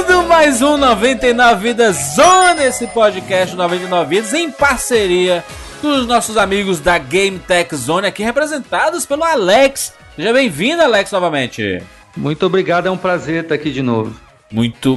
Começando mais um 99 Vidas Zona, esse podcast 99 Vidas em parceria dos nossos amigos da Game Tech Zone, aqui representados pelo Alex. Seja bem-vindo, Alex, novamente. Muito obrigado, é um prazer estar aqui de novo. Muito.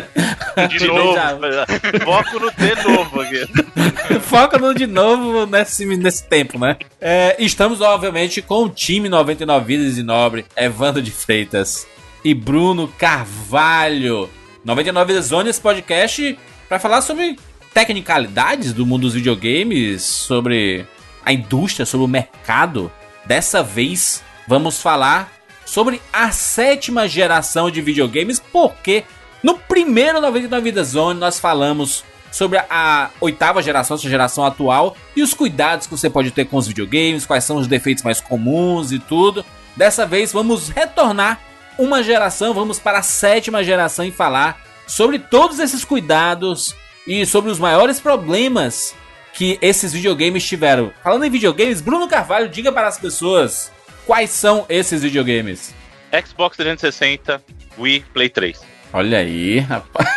De novo. Foco no de novo aqui. Foca no de novo nesse, nesse tempo, né? É, estamos, obviamente, com o time 99 Vidas e Nobre, Evandro de Freitas e Bruno Carvalho. 99 Vidas Zone, esse podcast para falar sobre tecnicalidades do mundo dos videogames, sobre a indústria, sobre o mercado. Dessa vez, vamos falar sobre a sétima geração de videogames, porque no primeiro 99 Vidas Zone nós falamos sobre a oitava geração, essa geração atual, e os cuidados que você pode ter com os videogames, quais são os defeitos mais comuns e tudo. Dessa vez vamos retornar uma geração, vamos para a sétima geração e falar sobre todos esses cuidados e sobre os maiores problemas que esses videogames tiveram. Falando em videogames, Bruno Carvalho, diga para as pessoas Quais são esses videogames? Xbox 360, Wii, Play 3. Olha aí, rapaz.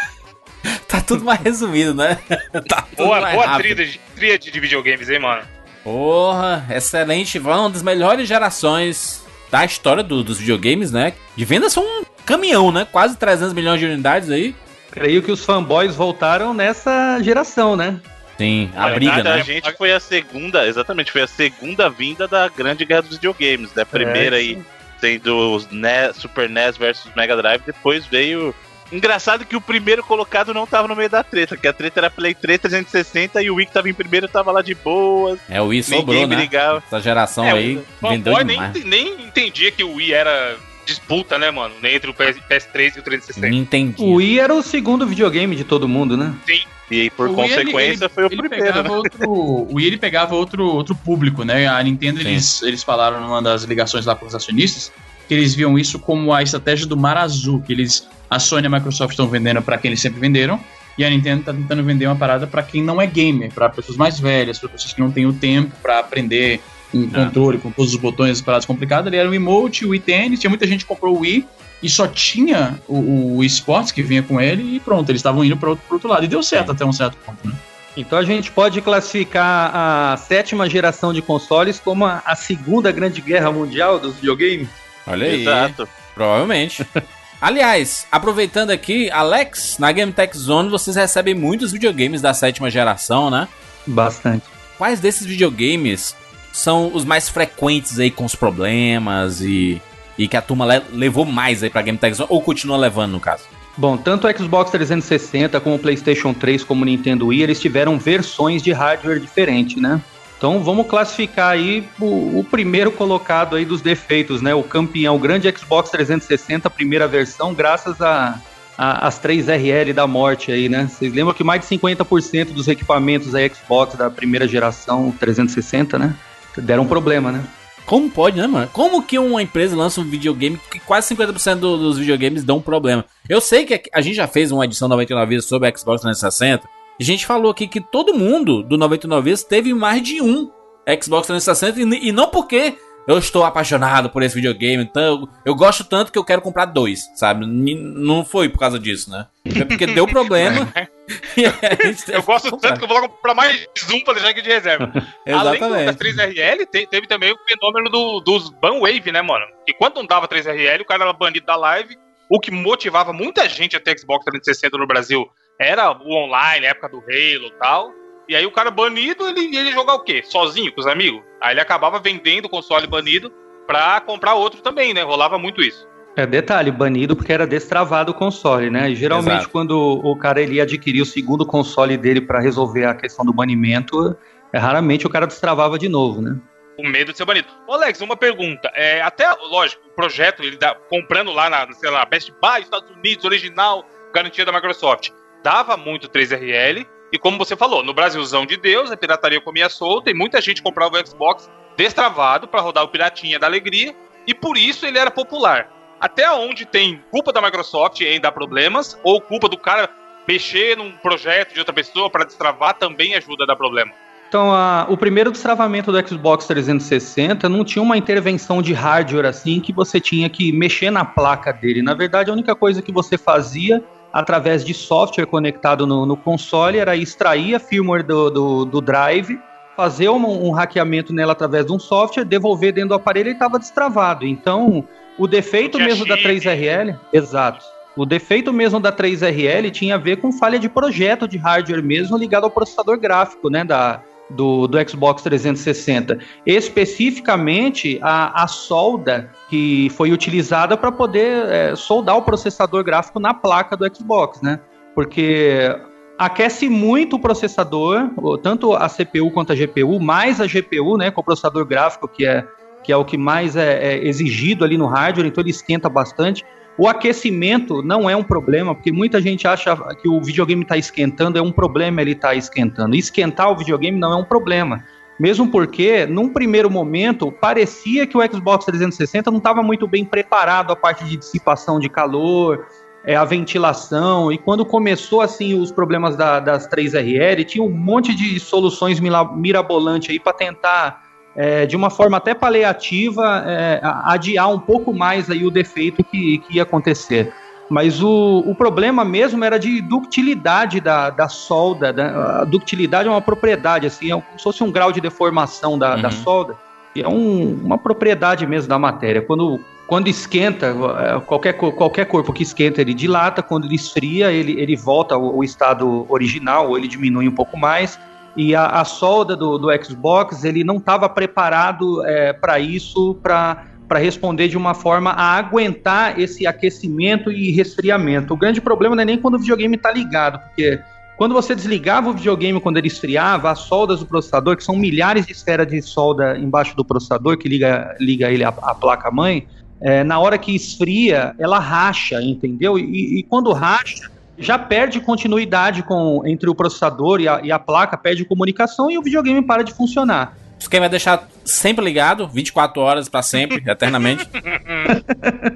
tá tudo mais resumido, né? tá boa boa tríade, tríade de videogames, hein, mano? Porra, excelente. Uma das melhores gerações da história do, dos videogames, né? De vendas são um caminhão, né? Quase 300 milhões de unidades aí. Creio que os fanboys voltaram nessa geração, né? Sim, a briga, verdade, né? A gente foi a segunda, exatamente, foi a segunda vinda da grande guerra dos videogames, né? Primeira é, aí sendo os NES, Super NES versus Mega Drive, depois veio Engraçado que o primeiro colocado não tava no meio da treta, que a treta era Play 3 360 e o Wii que tava em primeiro tava lá de boas. É, o Wii sobrou, né? Brigava. Essa geração é, aí vendeu demais. Nem, nem entendia que o Wii era disputa, né, mano? Entre o PS3 e o 360. Entendi. O Wii era o segundo videogame de todo mundo, né? Sim. E por o consequência ele, foi o ele primeiro. Né? Outro, o Wii ele pegava outro, outro público, né? A Nintendo, eles, eles falaram numa das ligações lá com os acionistas que eles viam isso como a estratégia do mar azul, que eles, a Sony e a Microsoft estão vendendo para quem eles sempre venderam, e a Nintendo está tentando vender uma parada para quem não é gamer, para pessoas mais velhas, para pessoas que não têm o tempo para aprender um ah. controle com todos os botões e paradas complicadas. Ele era o emote, o Wii Tennis, tinha muita gente que comprou o Wii e só tinha o, o esportes que vinha com ele e pronto, eles estavam indo para outro, outro lado. E deu certo até um certo ponto, né? Então a gente pode classificar a sétima geração de consoles como a, a segunda grande guerra mundial dos videogames? Olha aí. Exato. Provavelmente. Aliás, aproveitando aqui, Alex, na Game Tech Zone vocês recebem muitos videogames da sétima geração, né? Bastante. Quais desses videogames são os mais frequentes aí com os problemas e e que a turma le levou mais aí pra Game Tech Zone, ou continua levando no caso? Bom, tanto o Xbox 360 como o PlayStation 3 como o Nintendo Wii, eles tiveram versões de hardware diferentes, né? Então vamos classificar aí o, o, primeiro colocado aí dos defeitos, né? O campeão, o grande Xbox 360, primeira versão, graças a, a, as 3 RL da morte aí, né? Vocês lembram que mais de 50% dos equipamentos aí Xbox da primeira geração 360, né? Deram problema, né? Como pode, né, mano? Como que uma empresa lança um videogame que quase 50% do, dos videogames dão problema? Eu sei que a gente já fez uma edição 99 vezes sobre a Xbox 360. A gente falou aqui que todo mundo do 99 vezes teve mais de um Xbox 360 e, e não porque eu estou apaixonado por esse videogame, então eu, gosto tanto que eu quero comprar dois, sabe? Não foi por causa disso, né? Foi porque deu problema. eu gosto tanto que eu vou comprar mais um pra deixar aqui de reserva. Exatamente. Além das 3RL, te, teve também o fenômeno do, dos banwave, né, mano? Que quando não dava 3RL, o cara era banido da live, o que motivava muita gente a ter Xbox 360 no Brasil era o online, época do Halo e tal. E aí o cara banido, ele ia jogar o quê? Sozinho, com os amigos? Aí ele acabava vendendo o console banido pra comprar outro também, né? Rolava muito isso. É, detalhe, banido porque era destravado o console, né? E geralmente Exato. quando o cara ele ia adquirir o segundo console dele para resolver a questão do banimento, é, raramente o cara destravava de novo, né? O medo de ser banido. Ô Alex, uma pergunta. É, até, lógico, o projeto, ele dá, comprando lá na, sei lá, Best Buy, Estados Unidos, original, garantia da Microsoft, dava muito 3RL, e como você falou, no Brasilzão de Deus, a pirataria comia solta e muita gente comprava o Xbox destravado para rodar o Piratinha da Alegria e por isso ele era popular. Até onde tem culpa da Microsoft em dar problemas ou culpa do cara mexer num projeto de outra pessoa para destravar também ajuda a dar problema. Então, a, o primeiro destravamento do Xbox 360 não tinha uma intervenção de hardware assim que você tinha que mexer na placa dele. Na verdade, a única coisa que você fazia através de software conectado no, no console, era extrair a firmware do, do, do drive, fazer um, um, hackeamento nela através de um software, devolver dentro do aparelho e estava destravado. Então, o defeito mesmo da 3RL, exato. O defeito mesmo da 3RL tinha a ver com falha de projeto de hardware mesmo ligado ao processador gráfico, né, da, do, do Xbox 360. Especificamente a, a solda que foi utilizada para poder é, soldar o processador gráfico na placa do Xbox, né? Porque aquece muito o processador, tanto a CPU quanto a GPU, mais a GPU, né, com o processador gráfico, que é, que é o que mais é, é exigido ali no hardware, então ele esquenta bastante. O aquecimento não é um problema, porque muita gente acha que o videogame está esquentando, é um problema ele estar tá esquentando. Esquentar o videogame não é um problema. Mesmo porque, num primeiro momento, parecia que o Xbox 360 não estava muito bem preparado a parte de dissipação de calor, é, a ventilação. E quando começou assim os problemas da, das 3RL, tinha um monte de soluções mirabolantes aí para tentar é, de uma forma até paliativa, é, adiar um pouco mais aí o defeito que, que ia acontecer. Mas o, o problema mesmo era de ductilidade da, da solda. Né? A ductilidade é uma propriedade, assim, é como se fosse um grau de deformação da, uhum. da solda. E é um, uma propriedade mesmo da matéria. Quando, quando esquenta, é, qualquer, qualquer corpo que esquenta, ele dilata. Quando ele esfria, ele, ele volta ao, ao estado original, ou ele diminui um pouco mais e a, a solda do, do, Xbox ele não estava preparado é, para isso, para para responder de uma forma a aguentar esse aquecimento e resfriamento. O grande problema não é nem quando o videogame está ligado, porque quando você desligava o videogame quando ele esfriava, as soldas do processador, que são milhares de esferas de solda embaixo do processador que liga, liga ele à, placa-mãe, é, na hora que esfria, ela racha, entendeu? E, e quando racha, já perde continuidade com, entre o processador e a, e a placa, perde comunicação e o videogame para de funcionar. Você quer vai deixar sempre ligado, 24 horas para sempre, eternamente.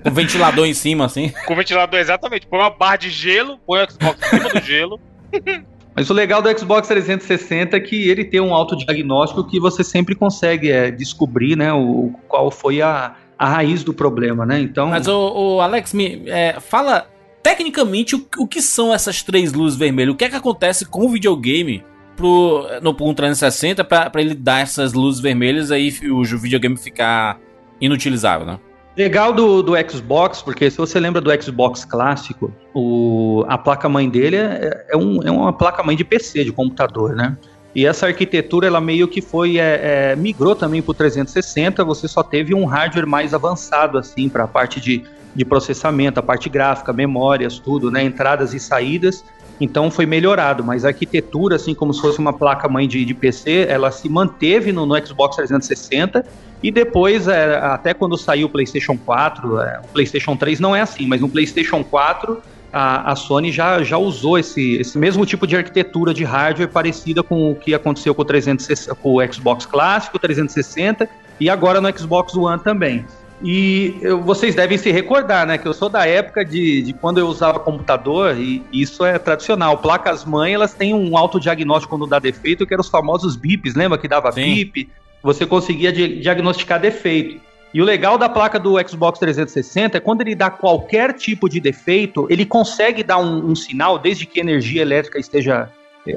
com o ventilador em cima, assim. Com o ventilador, exatamente. Põe uma barra de gelo, põe o Xbox em cima do gelo. Mas o legal do Xbox 360 é que ele tem um autodiagnóstico que você sempre consegue é, descobrir, né, o, qual foi a, a raiz do problema, né? Então. Mas o, o Alex, me é, fala Tecnicamente, o, o que são essas três luzes vermelhas? O que é que acontece com o videogame pro, no, pro 360 para ele dar essas luzes vermelhas aí o videogame ficar inutilizável, né? Legal do, do Xbox, porque se você lembra do Xbox clássico, o, a placa-mãe dele é, é, um, é uma placa-mãe de PC, de computador, né? E essa arquitetura, ela meio que foi, é, é, migrou também para o 360, você só teve um hardware mais avançado, assim, para a parte de de processamento, a parte gráfica, memórias, tudo, né, entradas e saídas. Então foi melhorado, mas a arquitetura, assim como se fosse uma placa mãe de, de PC, ela se manteve no, no Xbox 360 e depois, é, até quando saiu o PlayStation 4, é, o PlayStation 3 não é assim, mas no PlayStation 4 a, a Sony já, já usou esse, esse mesmo tipo de arquitetura de hardware parecida com o que aconteceu com o, 360, com o Xbox clássico, 360 e agora no Xbox One também. E eu, vocês devem se recordar, né? Que eu sou da época de, de quando eu usava computador, e isso é tradicional. Placas mãe, elas têm um autodiagnóstico quando dá defeito, que eram os famosos bips, lembra que dava Sim. bip? Você conseguia diagnosticar defeito. E o legal da placa do Xbox 360 é quando ele dá qualquer tipo de defeito, ele consegue dar um, um sinal, desde que a energia elétrica esteja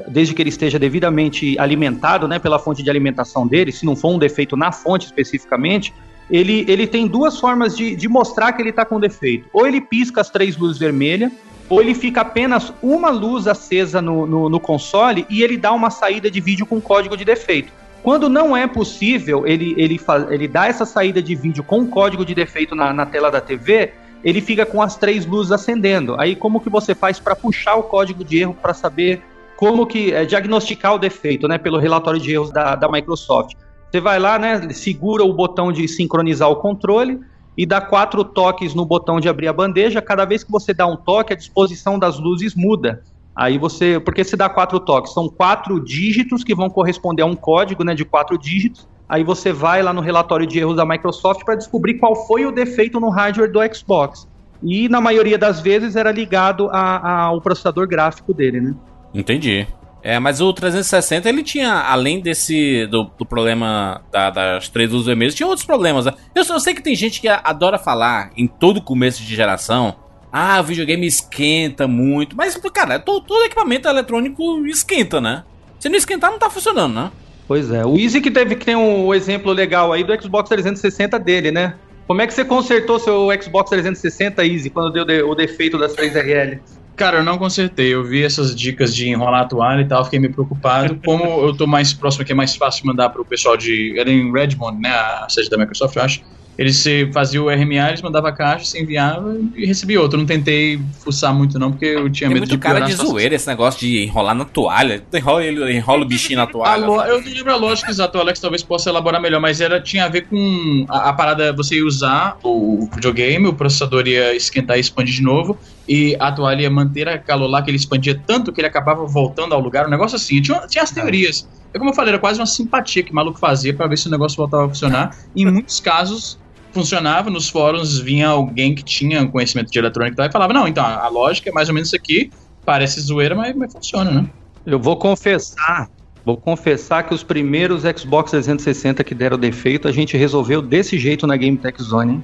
desde que ele esteja devidamente alimentado né, pela fonte de alimentação dele, se não for um defeito na fonte especificamente, ele, ele tem duas formas de, de mostrar que ele está com defeito. Ou ele pisca as três luzes vermelhas, ou ele fica apenas uma luz acesa no, no, no, console e ele dá uma saída de vídeo com código de defeito. Quando não é possível ele, ele, ele dá essa saída de vídeo com código de defeito na, na tela da TV, ele fica com as três luzes acendendo. Aí como que você faz para puxar o código de erro para saber como que é, diagnosticar o defeito, né, pelo relatório de erros da, da Microsoft? Você vai lá, né, segura o botão de sincronizar o controle e dá quatro toques no botão de abrir a bandeja. Cada vez que você dá um toque, a disposição das luzes muda. Aí você, porque se dá quatro toques, são quatro dígitos que vão corresponder a um código, né, de quatro dígitos. Aí você vai lá no relatório de erros da Microsoft para descobrir qual foi o defeito no hardware do Xbox. E na maioria das vezes era ligado ao processador gráfico dele, né? Entendi. É, mas o 360 ele tinha, além desse do, do problema da, das três luzes vermelhas, tinha outros problemas. Né? Eu, eu, sei que tem gente que adora falar em todo começo de geração Ah, o videogame esquenta muito. Mas, cara, todo, todo equipamento eletrônico esquenta, né? Se não esquentar, não tá funcionando, né? Pois é. O Easy que teve que tem um exemplo legal aí do Xbox 360 dele, né? Como é que você consertou seu Xbox 360 Easy quando deu de, o defeito das 3RL? Cara, eu não consertei. Eu vi essas dicas de enrolar a toalha e tal, fiquei meio preocupado. Como eu tô mais próximo é mais fácil mandar pro pessoal de. Era em Redmond, né? A sede da Microsoft, eu acho. Eles faziam o RMA, eles mandavam a caixa, se enviava e recebia outro. Eu não tentei fuçar muito, não, porque eu tinha É medo muito de cara de zoeira esse negócio de enrolar na toalha. Enrola, enrola o bichinho na toalha. lo- eu não lembro a lógica exata, o Alex talvez possa elaborar melhor, mas era, tinha a ver com a, a parada, você ia usar o videogame, o processador ia esquentar e expandir de novo, e a toalha ia manter a calor lá, que ele expandia tanto que ele acabava voltando ao lugar, um negócio assim. Tinha, tinha as teorias. É como eu falei, era quase uma simpatia que o maluco fazia pra ver se o negócio voltava a funcionar. Em muitos casos funcionava, nos fóruns vinha alguém que tinha conhecimento de eletrônica e tal, e falava, não, então a lógica é mais ou menos isso aqui, parece zoeira, mas, mas funciona, né? Eu vou confessar, vou confessar que os primeiros Xbox 360 que deram defeito, a gente resolveu desse jeito na Game Tech Zone, hein?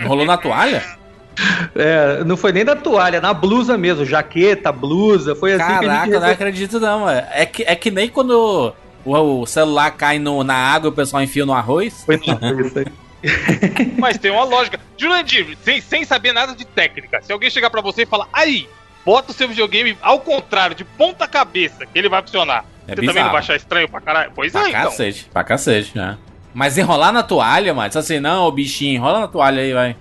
Enrolou na toalha? É, não foi nem da toalha, na blusa mesmo, jaqueta, blusa, foi assim que a Caraca, gente eu não acredito não, é. É que, é que nem quando o, o celular cai no, na água e o pessoal enfia no arroz. Foi isso aí. Mas tem uma lógica. Jurandir, sem, sem saber nada de técnica, se alguém chegar pra você e falar, aí, bota o seu videogame ao contrário, de ponta cabeça, que ele vai funcionar. É você também não bizarro. vai achar estranho pra caralho? Pois Pra é, então. cacete, pra cacete, né? Mas enrolar na toalha, mano, só assim, não, o bichinho, enrola na toalha aí, vai.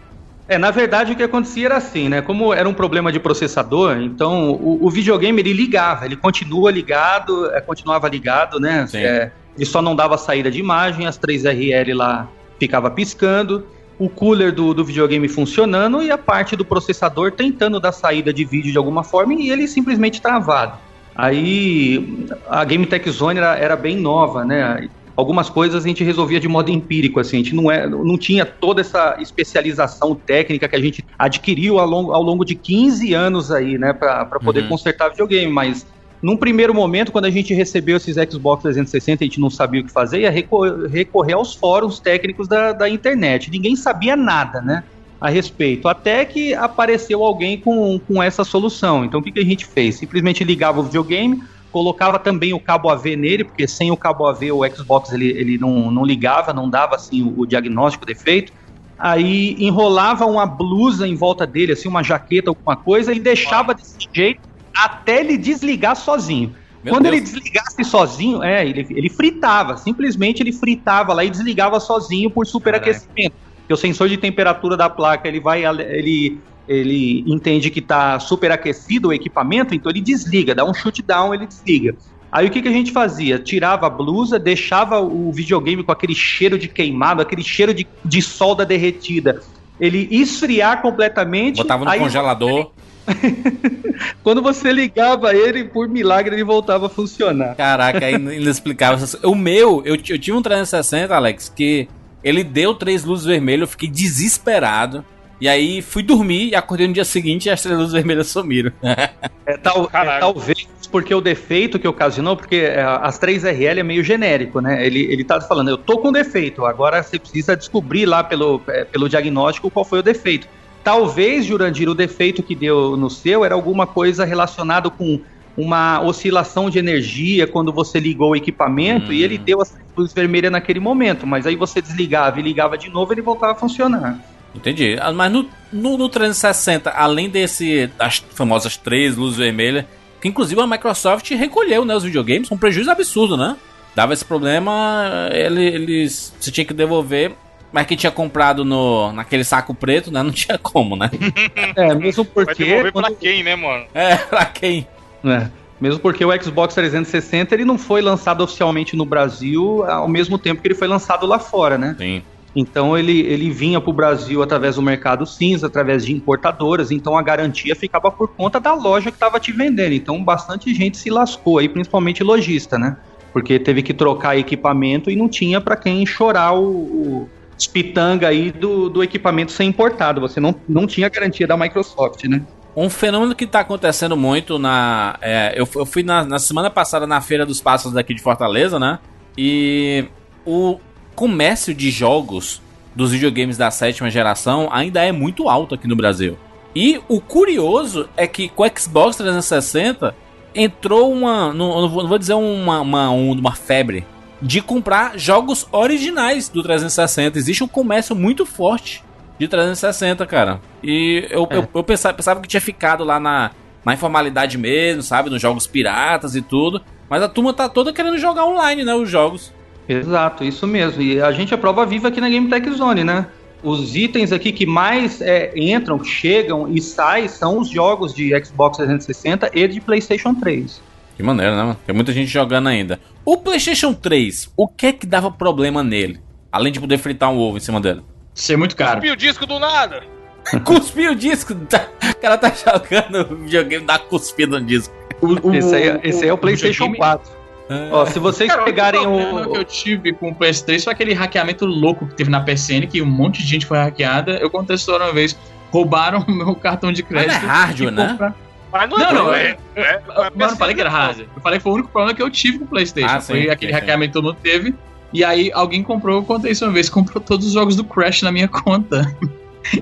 É, na verdade o que acontecia era assim, né? Como era um problema de processador, então o, o videogame ele ligava, ele continua ligado, é, continuava ligado, né? Sim. É, ele só não dava saída de imagem, as 3RL lá ficava piscando, o cooler do, do videogame funcionando e a parte do processador tentando dar saída de vídeo de alguma forma e ele simplesmente travado. Aí a Game Tech Zone era, era bem nova, né? Algumas coisas a gente resolvia de modo empírico, assim, a gente não, é, não tinha toda essa especialização técnica que a gente adquiriu ao longo, ao longo de 15 anos aí, né, para poder Uhum. consertar videogame, mas num primeiro momento, quando a gente recebeu esses Xbox 360, a gente não sabia o que fazer, ia recor- recorrer aos fóruns técnicos da, da internet. Ninguém sabia nada, né? A respeito, até que apareceu alguém com, com essa solução. Então, o que, que a gente fez? Simplesmente ligava o videogame, colocava também o cabo AV nele, porque sem o cabo AV o Xbox ele, ele não, não ligava, não dava assim o, o diagnóstico defeito. Aí enrolava uma blusa em volta dele, assim, uma jaqueta, alguma coisa, e deixava desse jeito até ele desligar sozinho. Meu Quando Deus. ele desligasse sozinho, é, ele, ele fritava, simplesmente ele fritava lá e desligava sozinho por superaquecimento. Porque o sensor de temperatura da placa, ele vai, ele, ele entende que está superaquecido o equipamento, então ele desliga, dá um shutdown, ele desliga. Aí o que, que a gente fazia? Tirava a blusa, deixava o videogame com aquele cheiro de queimado, aquele cheiro de, de solda derretida. Ele esfriar completamente. Botava no aí congelador. quando você ligava ele, por milagre, ele voltava a funcionar. Caraca, é inexplicável. essas- O meu, eu, eu tive um 360, Alex, que ele deu três luzes vermelhas, eu fiquei desesperado. E aí fui dormir e acordei no dia seguinte e as três luzes vermelhas sumiram. É, tal- é, talvez porque o defeito que ocasionou, porque é, as 3RL é meio genérico, né? Ele, ele tá falando, eu tô com defeito, agora você precisa descobrir lá pelo, é, pelo diagnóstico qual foi o defeito. Talvez, Jurandir, o defeito que deu no seu era alguma coisa relacionada com uma oscilação de energia quando você ligou o equipamento Hum. e ele deu as luzes vermelhas naquele momento, mas aí você desligava e ligava de novo ele voltava a funcionar. Entendi. Ah, Mas no, no, no 360, além desse, das famosas três luzes vermelhas, que inclusive a Microsoft recolheu né, os videogames, com um prejuízo absurdo, né? Dava esse problema, ele- eles. Você tinha que devolver. Mas quem tinha comprado no, naquele saco preto, né? Não tinha como, né? É, mesmo Vai porque devolver quando- pra quem, né, mano? É, pra quem? É, mesmo porque o Xbox 360 ele não foi lançado oficialmente no Brasil ao mesmo tempo que ele foi lançado lá fora, né? Sim. Então ele, ele vinha para o Brasil através do mercado cinza, através de importadoras, então a garantia ficava por conta da loja que estava te vendendo. Então bastante gente se lascou aí, principalmente lojista, né? Porque teve que trocar equipamento e não tinha para quem chorar o, o aí do, do equipamento ser importado. Você não, não tinha garantia da Microsoft, né? Um fenômeno que tá acontecendo muito na. é, eu, eu fui na, na semana passada na Feira dos Passos daqui de Fortaleza, né? E o comércio de jogos dos videogames da sétima geração ainda é muito alto aqui no Brasil. E o curioso é que com o Xbox 360 entrou uma. Não, não, vou, não vou dizer uma, uma, uma febre de comprar jogos originais do 360. Existe um comércio muito forte de 360, cara. E eu, é. eu, eu pensava, pensava, que tinha ficado lá na, na informalidade mesmo, sabe? Nos jogos piratas e tudo. Mas a turma tá toda querendo jogar online, né? Os jogos. Exato, isso mesmo. E a gente é prova viva aqui na Game Tech Zone, né? Os itens aqui que mais é, entram, chegam e saem são os jogos de Xbox 360 e de PlayStation 3. Que maneira, né, mano? Tem muita gente jogando ainda. O PlayStation 3, o que é que dava problema nele? Além de poder fritar um ovo em cima dele. Ser muito caro. Cuspiu o disco do nada. Cuspiu o disco. O cara tá jogando o videogame, dá cuspida no disco. O, o, esse, aí, é, esse aí é o PlayStation 4. É. Ó, se vocês Cara, pegarem o. O que eu tive com o PS3 foi aquele hackeamento louco que teve na PSN, que um monte de gente foi hackeada. Eu contei história uma vez. Roubaram o meu cartão de crédito. Mas é hardware, né? Mas não, é não, não, é, é, é, eu não falei que era hardware. Eu falei que foi o único problema que eu tive com o PlayStation. Ah, foi sim, aquele sim, hackeamento que todo mundo teve. E aí alguém comprou, eu contei isso uma vez, comprou todos os jogos do Crash na minha conta.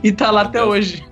e tá lá até hoje.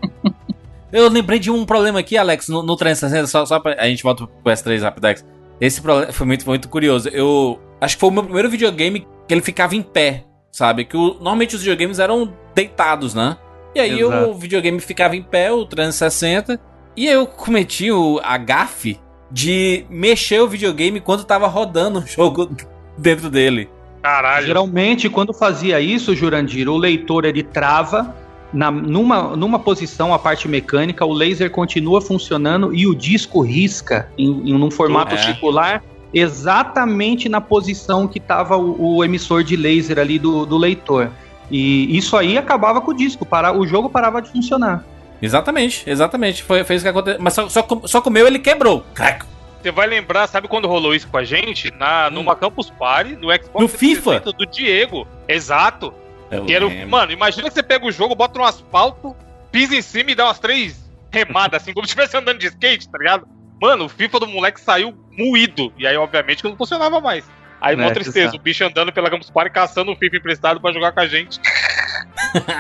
Eu lembrei de um problema aqui, Alex, no, no 360, só, só pra. A gente volta pro PS3 Rapidex. Esse problema foi muito, muito curioso. Eu acho que foi o meu primeiro videogame que ele ficava em pé, sabe? Que o, normalmente os videogames eram deitados, né? E aí Exato. o videogame ficava em pé, o 360. E eu cometi o, a gafe de mexer o videogame quando tava rodando o jogo dentro dele. Caralho. Geralmente, quando fazia isso, Jurandir, o leitor ele trava na, numa, numa posição, a parte mecânica, o laser continua funcionando e o disco risca em, em um formato é. circular exatamente na posição que estava o, o, emissor de laser ali do, do leitor. E isso aí acabava com o disco, para, o jogo parava de funcionar. Exatamente, exatamente. Foi, foi isso que aconteceu. Mas só, só, só comeu ele quebrou. Crack. Você vai lembrar, sabe quando rolou isso com a gente? Na, hum. Numa Campus Party, no Xbox no FIFA? do Diego. Exato. Eu era, mano, imagina que você pega o jogo, bota no asfalto, pisa em cima e dá umas três remadas, assim, como se estivesse andando de skate, tá ligado? Mano, o FIFA do moleque saiu moído. E aí, obviamente, que não funcionava mais. Aí, uma é, tristeza, o bicho andando pela Campus Party caçando um FIFA emprestado para jogar com a gente.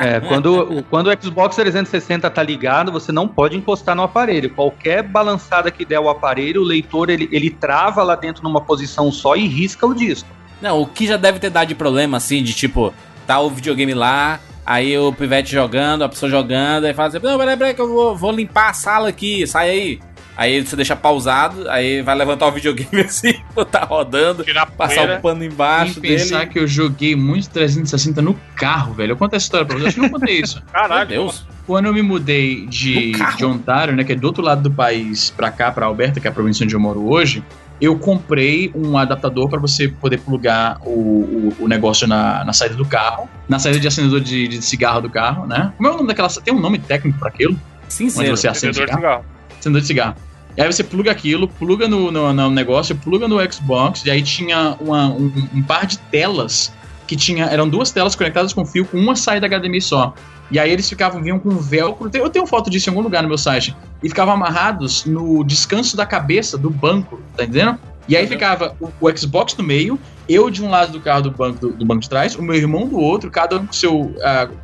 É, quando, quando o Xbox 360 tá ligado, você não pode encostar no aparelho. Qualquer balançada que der o aparelho, o leitor ele, ele trava lá dentro numa posição só e risca o disco. Não, o que já deve ter dado de problema, assim, de tipo, tá o videogame lá, aí o pivete jogando, a pessoa jogando, aí fala assim, não, peraí, peraí, que eu vou, vou limpar a sala aqui, sai aí. Aí você deixa pausado, aí vai levantar o videogame assim, tá rodando, Tirar passar o pano embaixo e pensar dele. que eu joguei muito 360 no carro, velho. Eu conto essa história pra vocês, acho que não contei isso. Caralho. Meu Deus. Quando eu me mudei de, de Ontário, né, que é do outro lado do país, pra cá, pra Alberta, que é a província onde eu moro hoje, eu comprei um adaptador para você poder plugar o, o, o, negócio na, na saída do carro, na saída de acendedor de, de cigarro do carro, né? Como é o nome daquela. Tem um nome técnico para aquilo? Sim, sim. Onde você acende cigarro. cigarro. Acendedor de cigarro. E aí você pluga aquilo, pluga no, no, no, negócio, pluga no Xbox, e aí tinha uma, um, um, par de telas que tinha. Eram duas telas conectadas com fio com uma saída HDMI só. E aí eles ficavam, vinham com velcro. Eu tenho foto disso em algum lugar no meu site. E ficavam amarrados no descanso da cabeça do banco, tá entendendo? E aí ficava o, o, Xbox no meio, eu de um lado do carro do banco, do, do banco de trás, o meu irmão do outro, cada um com seu uh,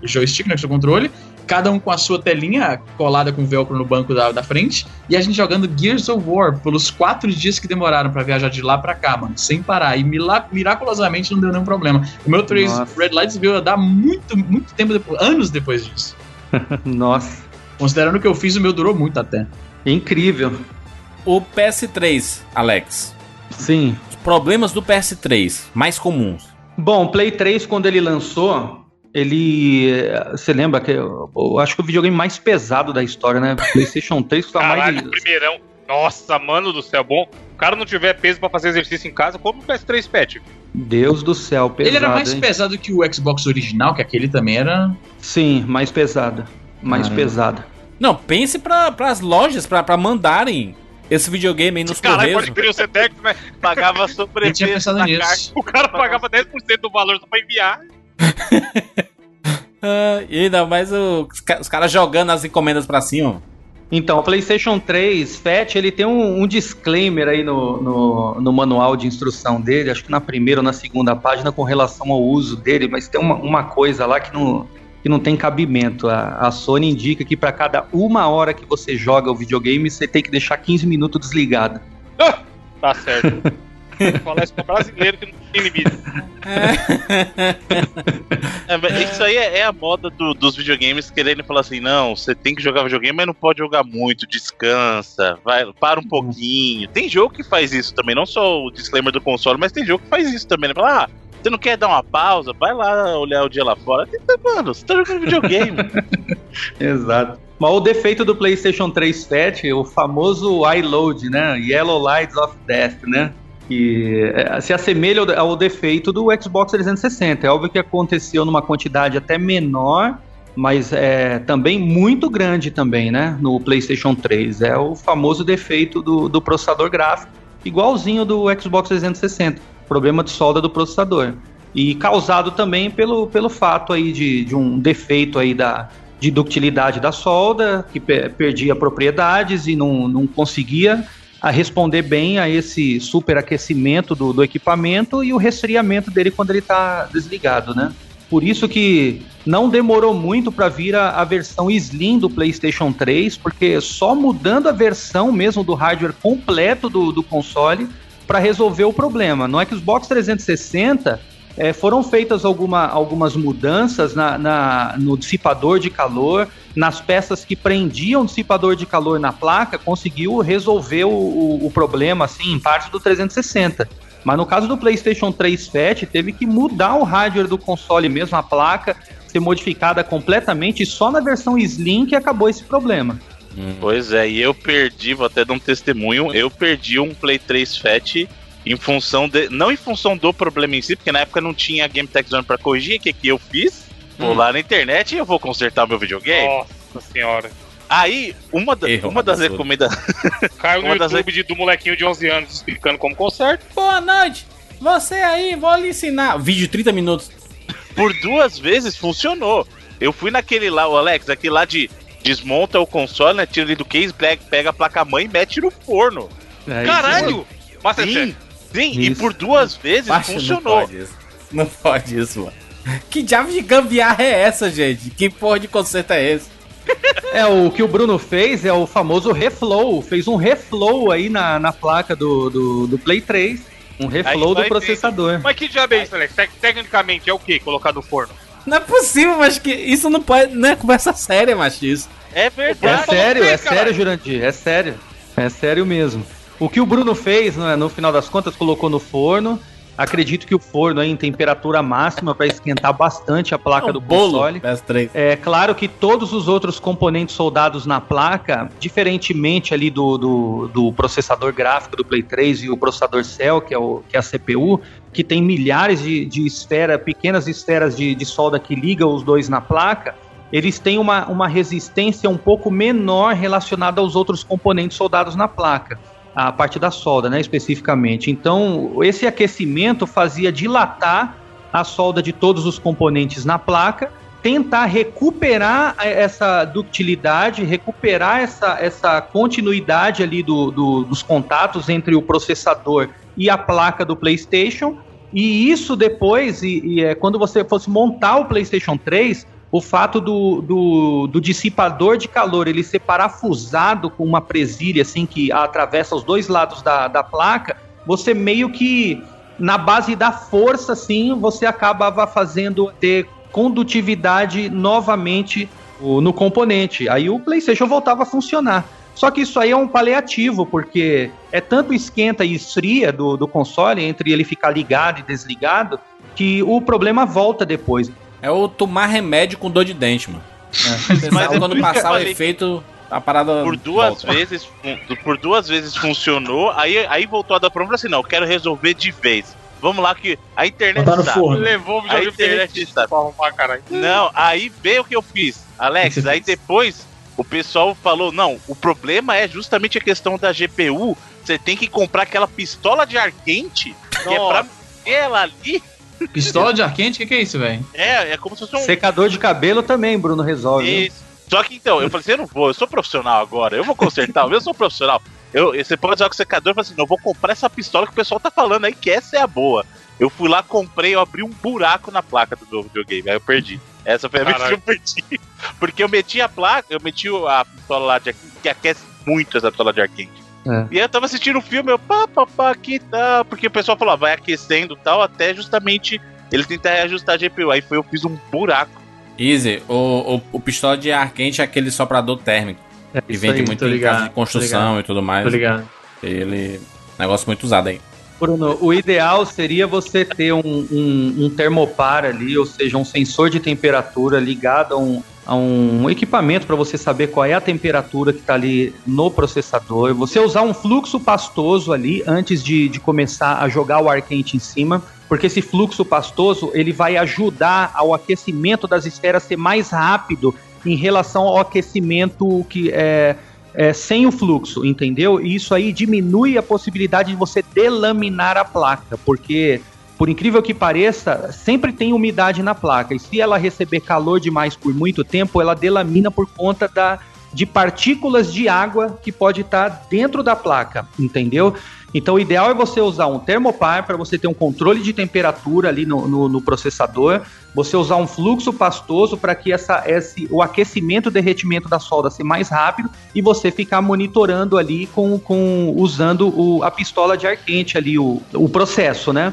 joystick, né, com seu controle, cada um com a sua telinha colada com velcro no banco da, da frente, e a gente jogando Gears of War pelos quatro dias que demoraram para viajar de lá para cá, mano, sem parar. E miraculosamente não deu nenhum problema. O meu 3 Red Lights veio a dar muito, muito tempo depois, anos depois disso. Nossa. Considerando que eu fiz, o meu durou muito até. Incrível. O PS3, Alex, Sim. Os problemas do PS3 mais comuns. Bom, o Play 3, quando ele lançou, ele. Você lembra que eu, eu, acho que o videogame mais pesado da história, né? PlayStation 3 custa mais de. primeirão. Nossa, mano do céu, bom. O cara não tiver peso para fazer exercício em casa, como o PS3 Pet. Deus do céu, pesado. Ele era mais hein? pesado que o Xbox original, que aquele também era. Sim, mais pesada. Mais Caramba. pesada. Não, pense para as lojas, para mandarem esse videogame aí nos Caralho, pode crer o Sedex, né? Pagava nisso. O cara pagava 10% do valor só pra enviar. Uh, e ainda mais o, os caras jogando as encomendas pra cima. Então, o PlayStation 3 FAT, ele tem um, um disclaimer aí no, no, no, manual de instrução dele, acho que na primeira ou na segunda página com relação ao uso dele, mas tem uma, uma coisa lá que não, que não tem cabimento. A, a Sony indica que para cada uma hora que você joga o videogame, você tem que deixar 15 minutos desligado. Tá certo. Falar isso pra brasileiro que não tem limite. É, mas isso aí é, é a moda do- dos videogames querendo falar assim: não, você tem que jogar videogame, mas não pode jogar muito, descansa, vai, para um pouquinho. Tem jogo que faz isso também, não só o disclaimer do console, mas tem jogo que faz isso também. Né? Fala, ah, você não quer dar uma pausa? Vai lá olhar o dia lá fora. Eita, Mano, você tá jogando videogame. Exato. Mas o defeito do PlayStation 3 Fat, o famoso iLoad, né? Yellow Lights of Death, né? Que é, se assemelha ao, defeito do Xbox 360. É óbvio que aconteceu numa quantidade até menor, mas é também muito grande também, né? No PlayStation 3. É o famoso defeito do, do processador gráfico, igualzinho do Xbox 360. Problema de solda do processador. E causado também pelo, pelo fato aí de, de um defeito aí da, de ductilidade da solda, que pe- perdia propriedades e não, não conseguia a responder bem a esse superaquecimento do, do equipamento e o resfriamento dele quando ele está desligado, né? Por isso que não demorou muito para vir a, a versão Slim do PlayStation 3, porque só mudando a versão mesmo do hardware completo do, do console para resolver o problema. No Xbox 360 é, foram feitas alguma, algumas mudanças na, na- no dissipador de calor, nas peças que prendiam o dissipador de calor na placa, conseguiu resolver o, o- o problema, assim, em parte do 360. Mas no caso do PlayStation 3 Fat, teve que mudar o hardware do console mesmo, a placa, ser modificada completamente, e só na versão Slim que acabou esse problema. Pois é, e eu perdi, vou até dar um testemunho, eu perdi um Play 3 Fat em função de. Não em função do problema em si, porque na época não tinha Game Tech Zone pra corrigir, o que, que eu fiz? Vou Hum. lá na internet e eu vou consertar meu videogame. Nossa senhora. Aí, uma, da- Erro uma das recomendações. Caiu no Uma das- YouTube de, do molequinho de 11 anos explicando como conserta. Boa noite. Você aí, vou lhe ensinar. Vídeo de 30 minutos. por duas vezes funcionou. Eu fui naquele lá, o Alex, aquele lá de desmonta o console, né? Tira ele do case, pega, pega a placa-mãe e mete no forno. É, Caralho! Sim, Masterchef. sim, e Isso. por duas vezes Baixa, funcionou. Não pode isso. Não pode isso, mano. Que diabo de gambiarra é essa, gente? Que porra de conserto é esse? É, o que o Bruno fez é o famoso reflow. Fez um reflow aí na, na placa do, do, do Play 3. Um reflow do processador. Mas que diabo é isso, Alex? Tec- Tecnicamente é o quê? Colocar no forno? Não é possível, mas que isso não pode. Não é conversa séria, macho, isso. É É verdade. sério, é fez, caralho. sério, Jurandir. É sério. É sério mesmo. O que o Bruno fez, né, no final das contas, colocou no forno. Acredito que o forno aí em temperatura máxima para esquentar bastante a placa É um do bolo console. PS3. É claro que todos os outros componentes soldados na placa, diferentemente ali do, do, do processador gráfico do Play 3 e o processador Cell, que é, o, que é a CPU, que tem milhares de, de esferas, pequenas esferas de, de solda que ligam os dois na placa, eles têm uma, uma resistência um pouco menor relacionada aos outros componentes soldados na placa. A parte da solda, né, especificamente. Então, esse aquecimento fazia dilatar a solda de todos os componentes na placa, tentar recuperar essa ductilidade, recuperar essa, essa continuidade ali do, do- dos contatos entre o processador e a placa do PlayStation. E isso depois, e, e é, quando você fosse montar o PlayStation 3, o fato do, do, do dissipador de calor ele ser parafusado com uma presilha assim que atravessa os dois lados da, da placa, você meio que na base da força, assim, você acabava fazendo ter condutividade novamente no componente. Aí o PlayStation voltava a funcionar. Só que isso aí é um paliativo, porque é tanto esquenta e esfria do, do console entre ele ficar ligado e desligado que o problema volta depois. É o tomar remédio com dor de dente, mano. Você Mas sabe é quando passar o efeito, a parada. Por duas volta. vezes, por duas vezes funcionou, aí, aí voltou a dar problema e falou assim: não, eu quero resolver de vez. Vamos lá que a internet sabe. Levou o A videogame internet sabe. pra arrumar, caralho. Não, aí veio o que eu fiz, Alex. Aí depois o pessoal falou: não, o problema é justamente a questão da GPU. Você tem que comprar aquela pistola de ar quente, que é pra ela ali. Pistola de ar quente? O que, que é isso, velho? É, é como se fosse um. Secador de cabelo também, Bruno, resolve. hein? Isso. Só que então, eu falei assim: eu não vou, eu sou profissional agora, eu vou consertar, eu sou profissional. Eu, você pode usar com o secador e falar assim: não, eu vou comprar essa pistola que o pessoal tá falando aí, que essa é a boa. Eu fui lá, comprei, eu abri um buraco na placa do meu videogame, aí eu perdi. Essa foi a vez que eu perdi. Porque eu meti a placa, eu meti a pistola lá de que aquece muito essa pistola de Arcane. É. E aí eu tava assistindo o filme, eu pá, pá, pá, aqui tá. Porque o pessoal falou, ó, vai aquecendo e tal, até justamente ele tentar reajustar a GPU. Aí foi, eu fiz um buraco. Easy, o, o, o pistola de ar quente é aquele soprador térmico. É Que vende aí, muito em ligado, casa de construção e tudo mais. Tô ligado. Ele. Negócio muito usado aí. Bruno, o ideal seria você ter um, um, um termopar ali, ou seja, um sensor de temperatura ligado a um, um equipamento para você saber qual é a temperatura que está ali no processador. Você usar um fluxo pastoso ali antes de, de começar a jogar o ar quente em cima, porque esse fluxo pastoso ele vai ajudar ao aquecimento das esferas ser mais rápido em relação ao aquecimento que é é, sem o fluxo, entendeu? E isso aí diminui a possibilidade de você delaminar a placa, porque, por incrível que pareça, sempre tem umidade na placa. E se ela receber calor demais por muito tempo, ela delamina por conta da, de partículas de água que pode estar dentro da placa, entendeu? Então, o ideal é você usar um termopar para você ter um controle de temperatura ali no, no, no processador, você usar um fluxo pastoso para que essa, esse, o aquecimento e derretimento da solda seja mais rápido e você ficar monitorando ali com, com usando o, a pistola de ar quente ali, o, o processo, né?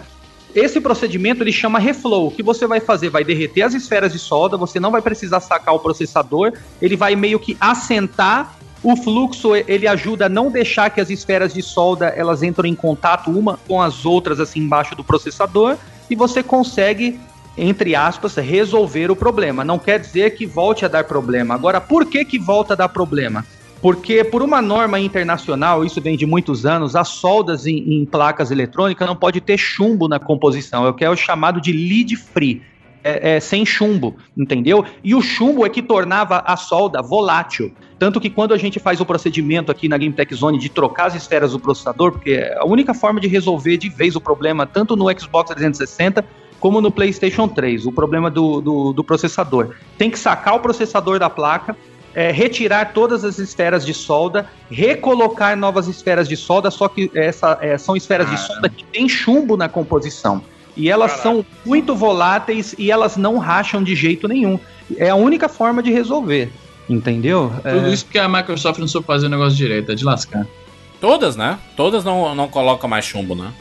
Esse procedimento ele chama reflow. O que você vai fazer? Vai derreter as esferas de solda, você não vai precisar sacar o processador, ele vai meio que assentar o fluxo ele ajuda a não deixar que as esferas de solda elas entrem em contato uma com as outras assim embaixo do processador e você consegue entre aspas resolver o problema. Não quer dizer que volte a dar problema. Agora, por que que volta a dar problema? Porque por uma norma internacional, isso vem de muitos anos, as soldas em, em placas eletrônicas não pode ter chumbo na composição, é o que é o chamado de lead free. É, é, sem chumbo, entendeu? E o chumbo é que tornava a solda volátil. Tanto que quando a gente faz o procedimento aqui na Game Tech Zone de trocar as esferas do processador, porque é a única forma de resolver de vez o problema, tanto no Xbox 360 como no PlayStation 3, o problema do, do, do processador. Tem que sacar o processador da placa, é, retirar todas as esferas de solda, recolocar novas esferas de solda, só que essa, é, são esferas de solda que tem chumbo na composição. E elas Caraca. são muito voláteis e elas não racham de jeito nenhum. É a única forma de resolver. Entendeu? Tudo É, isso porque a Microsoft não soube fazer o negócio direito, é de lascar. Todas, né? Todas não, não colocam mais chumbo, né?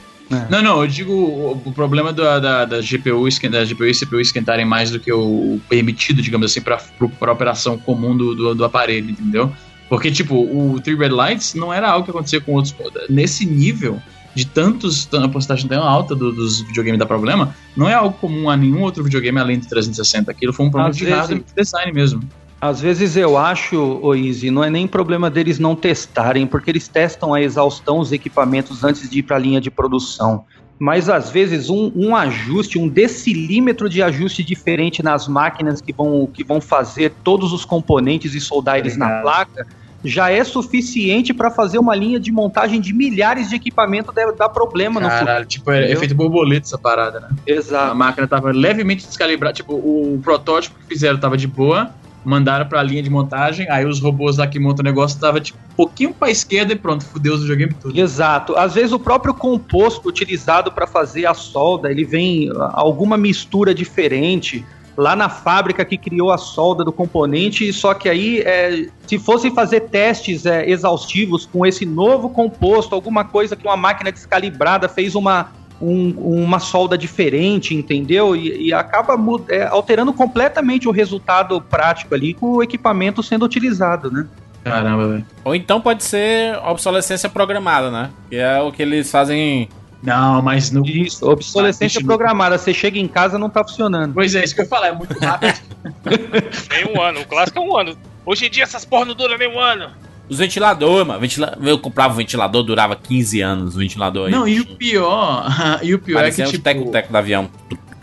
Não, não, eu digo o, o problema da, da, da GPU, da GPU e CPU esquentarem mais do que o permitido, digamos assim, para a operação comum do, do, do aparelho, entendeu? Porque, tipo, o Three Red Lights não era algo que acontecia com outros. Nesse nível de tantos, tanta porcentagem tão alta do- dos videogames dar problema, não é algo comum a nenhum outro videogame além do 360. Aquilo foi um problema Às de vezes- hardware design mesmo. Às vezes eu acho, o Easy, não é nem problema deles não testarem, porque eles testam a exaustão os equipamentos antes de ir para a linha de produção. Mas às vezes um, um ajuste, um decilímetro de ajuste diferente nas máquinas que vão, que vão fazer todos os componentes e soldar eles na Obrigado. placa já é suficiente para fazer uma linha de montagem de milhares de equipamentos deve dar problema no futuro. Caralho, tipo, é efeito borboleta essa parada, né? A Exato. máquina tava levemente descalibrada. Tipo, o protótipo que fizeram tava de boa, mandaram pra linha de montagem, aí os robôs lá que montam o negócio tava tipo um pouquinho pra esquerda e pronto, fudeu os videogame tudo. Exato. Às vezes o próprio composto utilizado para fazer a solda, ele vem alguma mistura diferente lá na fábrica que criou a solda do componente, só que aí é, se fosse fazer testes é, exaustivos com esse novo composto, alguma coisa que uma máquina descalibrada fez uma um- uma solda diferente, entendeu? E, e acaba é, alterando completamente o resultado prático ali com o equipamento sendo utilizado, né? Caramba, velho. Ou então pode ser obsolescência programada, né? Que é o que eles fazem. Não, mas no. Isso, obsolescência Ah, programada. Você chega em casa não tá funcionando. Pois é, isso que eu ia falar, é muito rápido. Nem um ano. O clássico é um ano. Hoje em dia essas porra não duram nem um ano. Os ventiladores, mano. Ventila... Eu comprava um ventilador, durava 15 anos o ventilador aí. Não, e o pior, e o pior é Parecia que, os tipo, teco-teco do avião.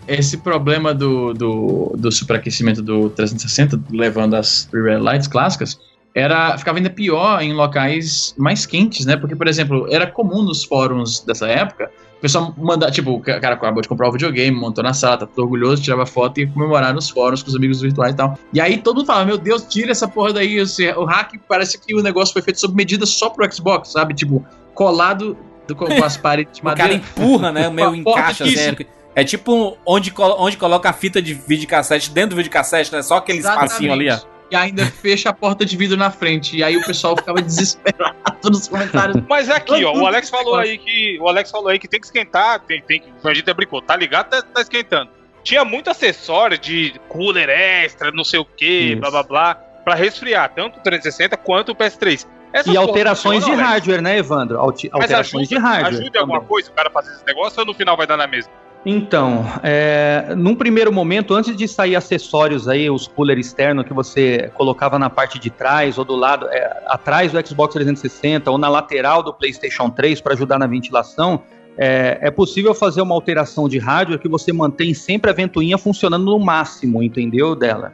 esse problema do, do, do superaquecimento do 360, levando as Lights clássicas, era, ficava ainda pior em locais mais quentes, né? Porque, por exemplo, era comum nos fóruns dessa época, pessoal mandar, tipo, o cara acabou de comprar o videogame, montou na sala, tá todo orgulhoso, tirava foto e ia comemorar nos fóruns com os amigos virtuais e tal. E aí todo mundo falava, meu Deus, tira essa porra daí, o hack parece que o negócio foi feito sob medida só pro Xbox, sabe? Tipo, colado do- com, as paredes de O cara madeira. empurra, né? O meu encaixa zero. É tipo onde, onde coloca a fita de videocassete dentro do videocassete, né? Só aquele Exatamente. espacinho ali, ó. E ainda fecha a porta de vidro na frente. E aí o pessoal ficava desesperado nos comentários. Mas é aqui, ó. O Alex falou aí que. O Alex falou aí que tem que esquentar. Tem, tem que. A gente brincou, tá ligado? Tá, tá esquentando. Tinha muito acessório de cooler extra, não sei o que, blá blá blá, pra resfriar, tanto o 360 quanto o PS3. Essas e alterações de hardware, né, Evandro? Alti alterações ajuda, de hardware. Ajuda em alguma coisa o cara fazer esse negócio ou no final vai dar na mesma? Então, é, num primeiro momento, antes de sair acessórios aí, os cooler externo que você colocava na parte de trás ou do lado, é, atrás do Xbox 360 ou na lateral do PlayStation 3 para ajudar na ventilação, é, é, possível fazer uma alteração de hardware que você mantém sempre a ventoinha funcionando no máximo, entendeu? Dela.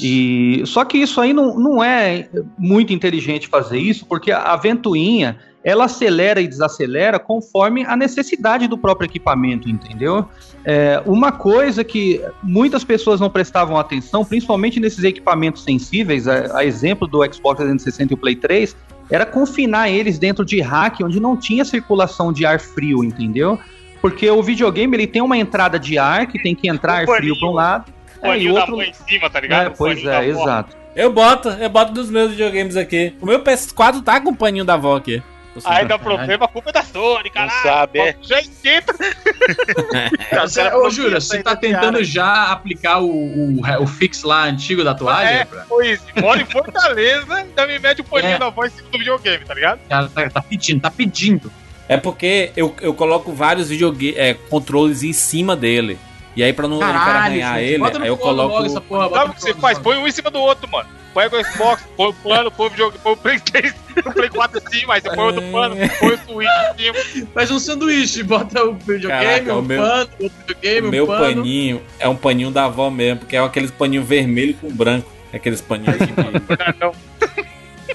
E só que isso aí não, não é muito inteligente fazer isso, porque a, a ventoinha ela acelera e desacelera conforme a necessidade do próprio equipamento, entendeu? É, uma coisa que muitas pessoas não prestavam atenção, principalmente nesses equipamentos sensíveis, a, a exemplo do Xbox 360 e o Play 3, era confinar eles dentro de rack onde não tinha circulação de ar frio, entendeu? Porque o videogame ele tem uma entrada de ar que tem que entrar ar frio para um lado. É, e outro... em cima, tá ligado? É, pois é, exato. Eu boto, eu boto dos meus videogames aqui. O meu PS4 tá com o paninho da avó aqui. Aí dá problema, a culpa é da Sony, caralho. Não sabe, é. Já esquenta. Ô, Júlio, você tá tentando já aplicar o, o, o, fix lá antigo da toalha? É, pra... pois, mora em Fortaleza, ainda me mete o um paninho é. da voz do videogame, tá ligado? Cara, tá, tá, pedindo, tá pedindo. É porque eu, eu coloco vários videogame, é, controles em cima dele. E aí, pra não arranhar ele, aí eu coloco. Essa porra, Sabe o que você faz? Põe um em cima do outro, mano pega o Xbox, põe o plano, põe o videogame, põe o Playstation, o Play 4 em cima, aí você põe outro pano, põe o Switch em cima. Faz um sanduíche, bota o videogame, Caraca, o, meu, pano, outro videogame, o meu pano. paninho é um paninho da avó mesmo, porque é aqueles paninhos vermelho com branco. Aqueles paninhos de...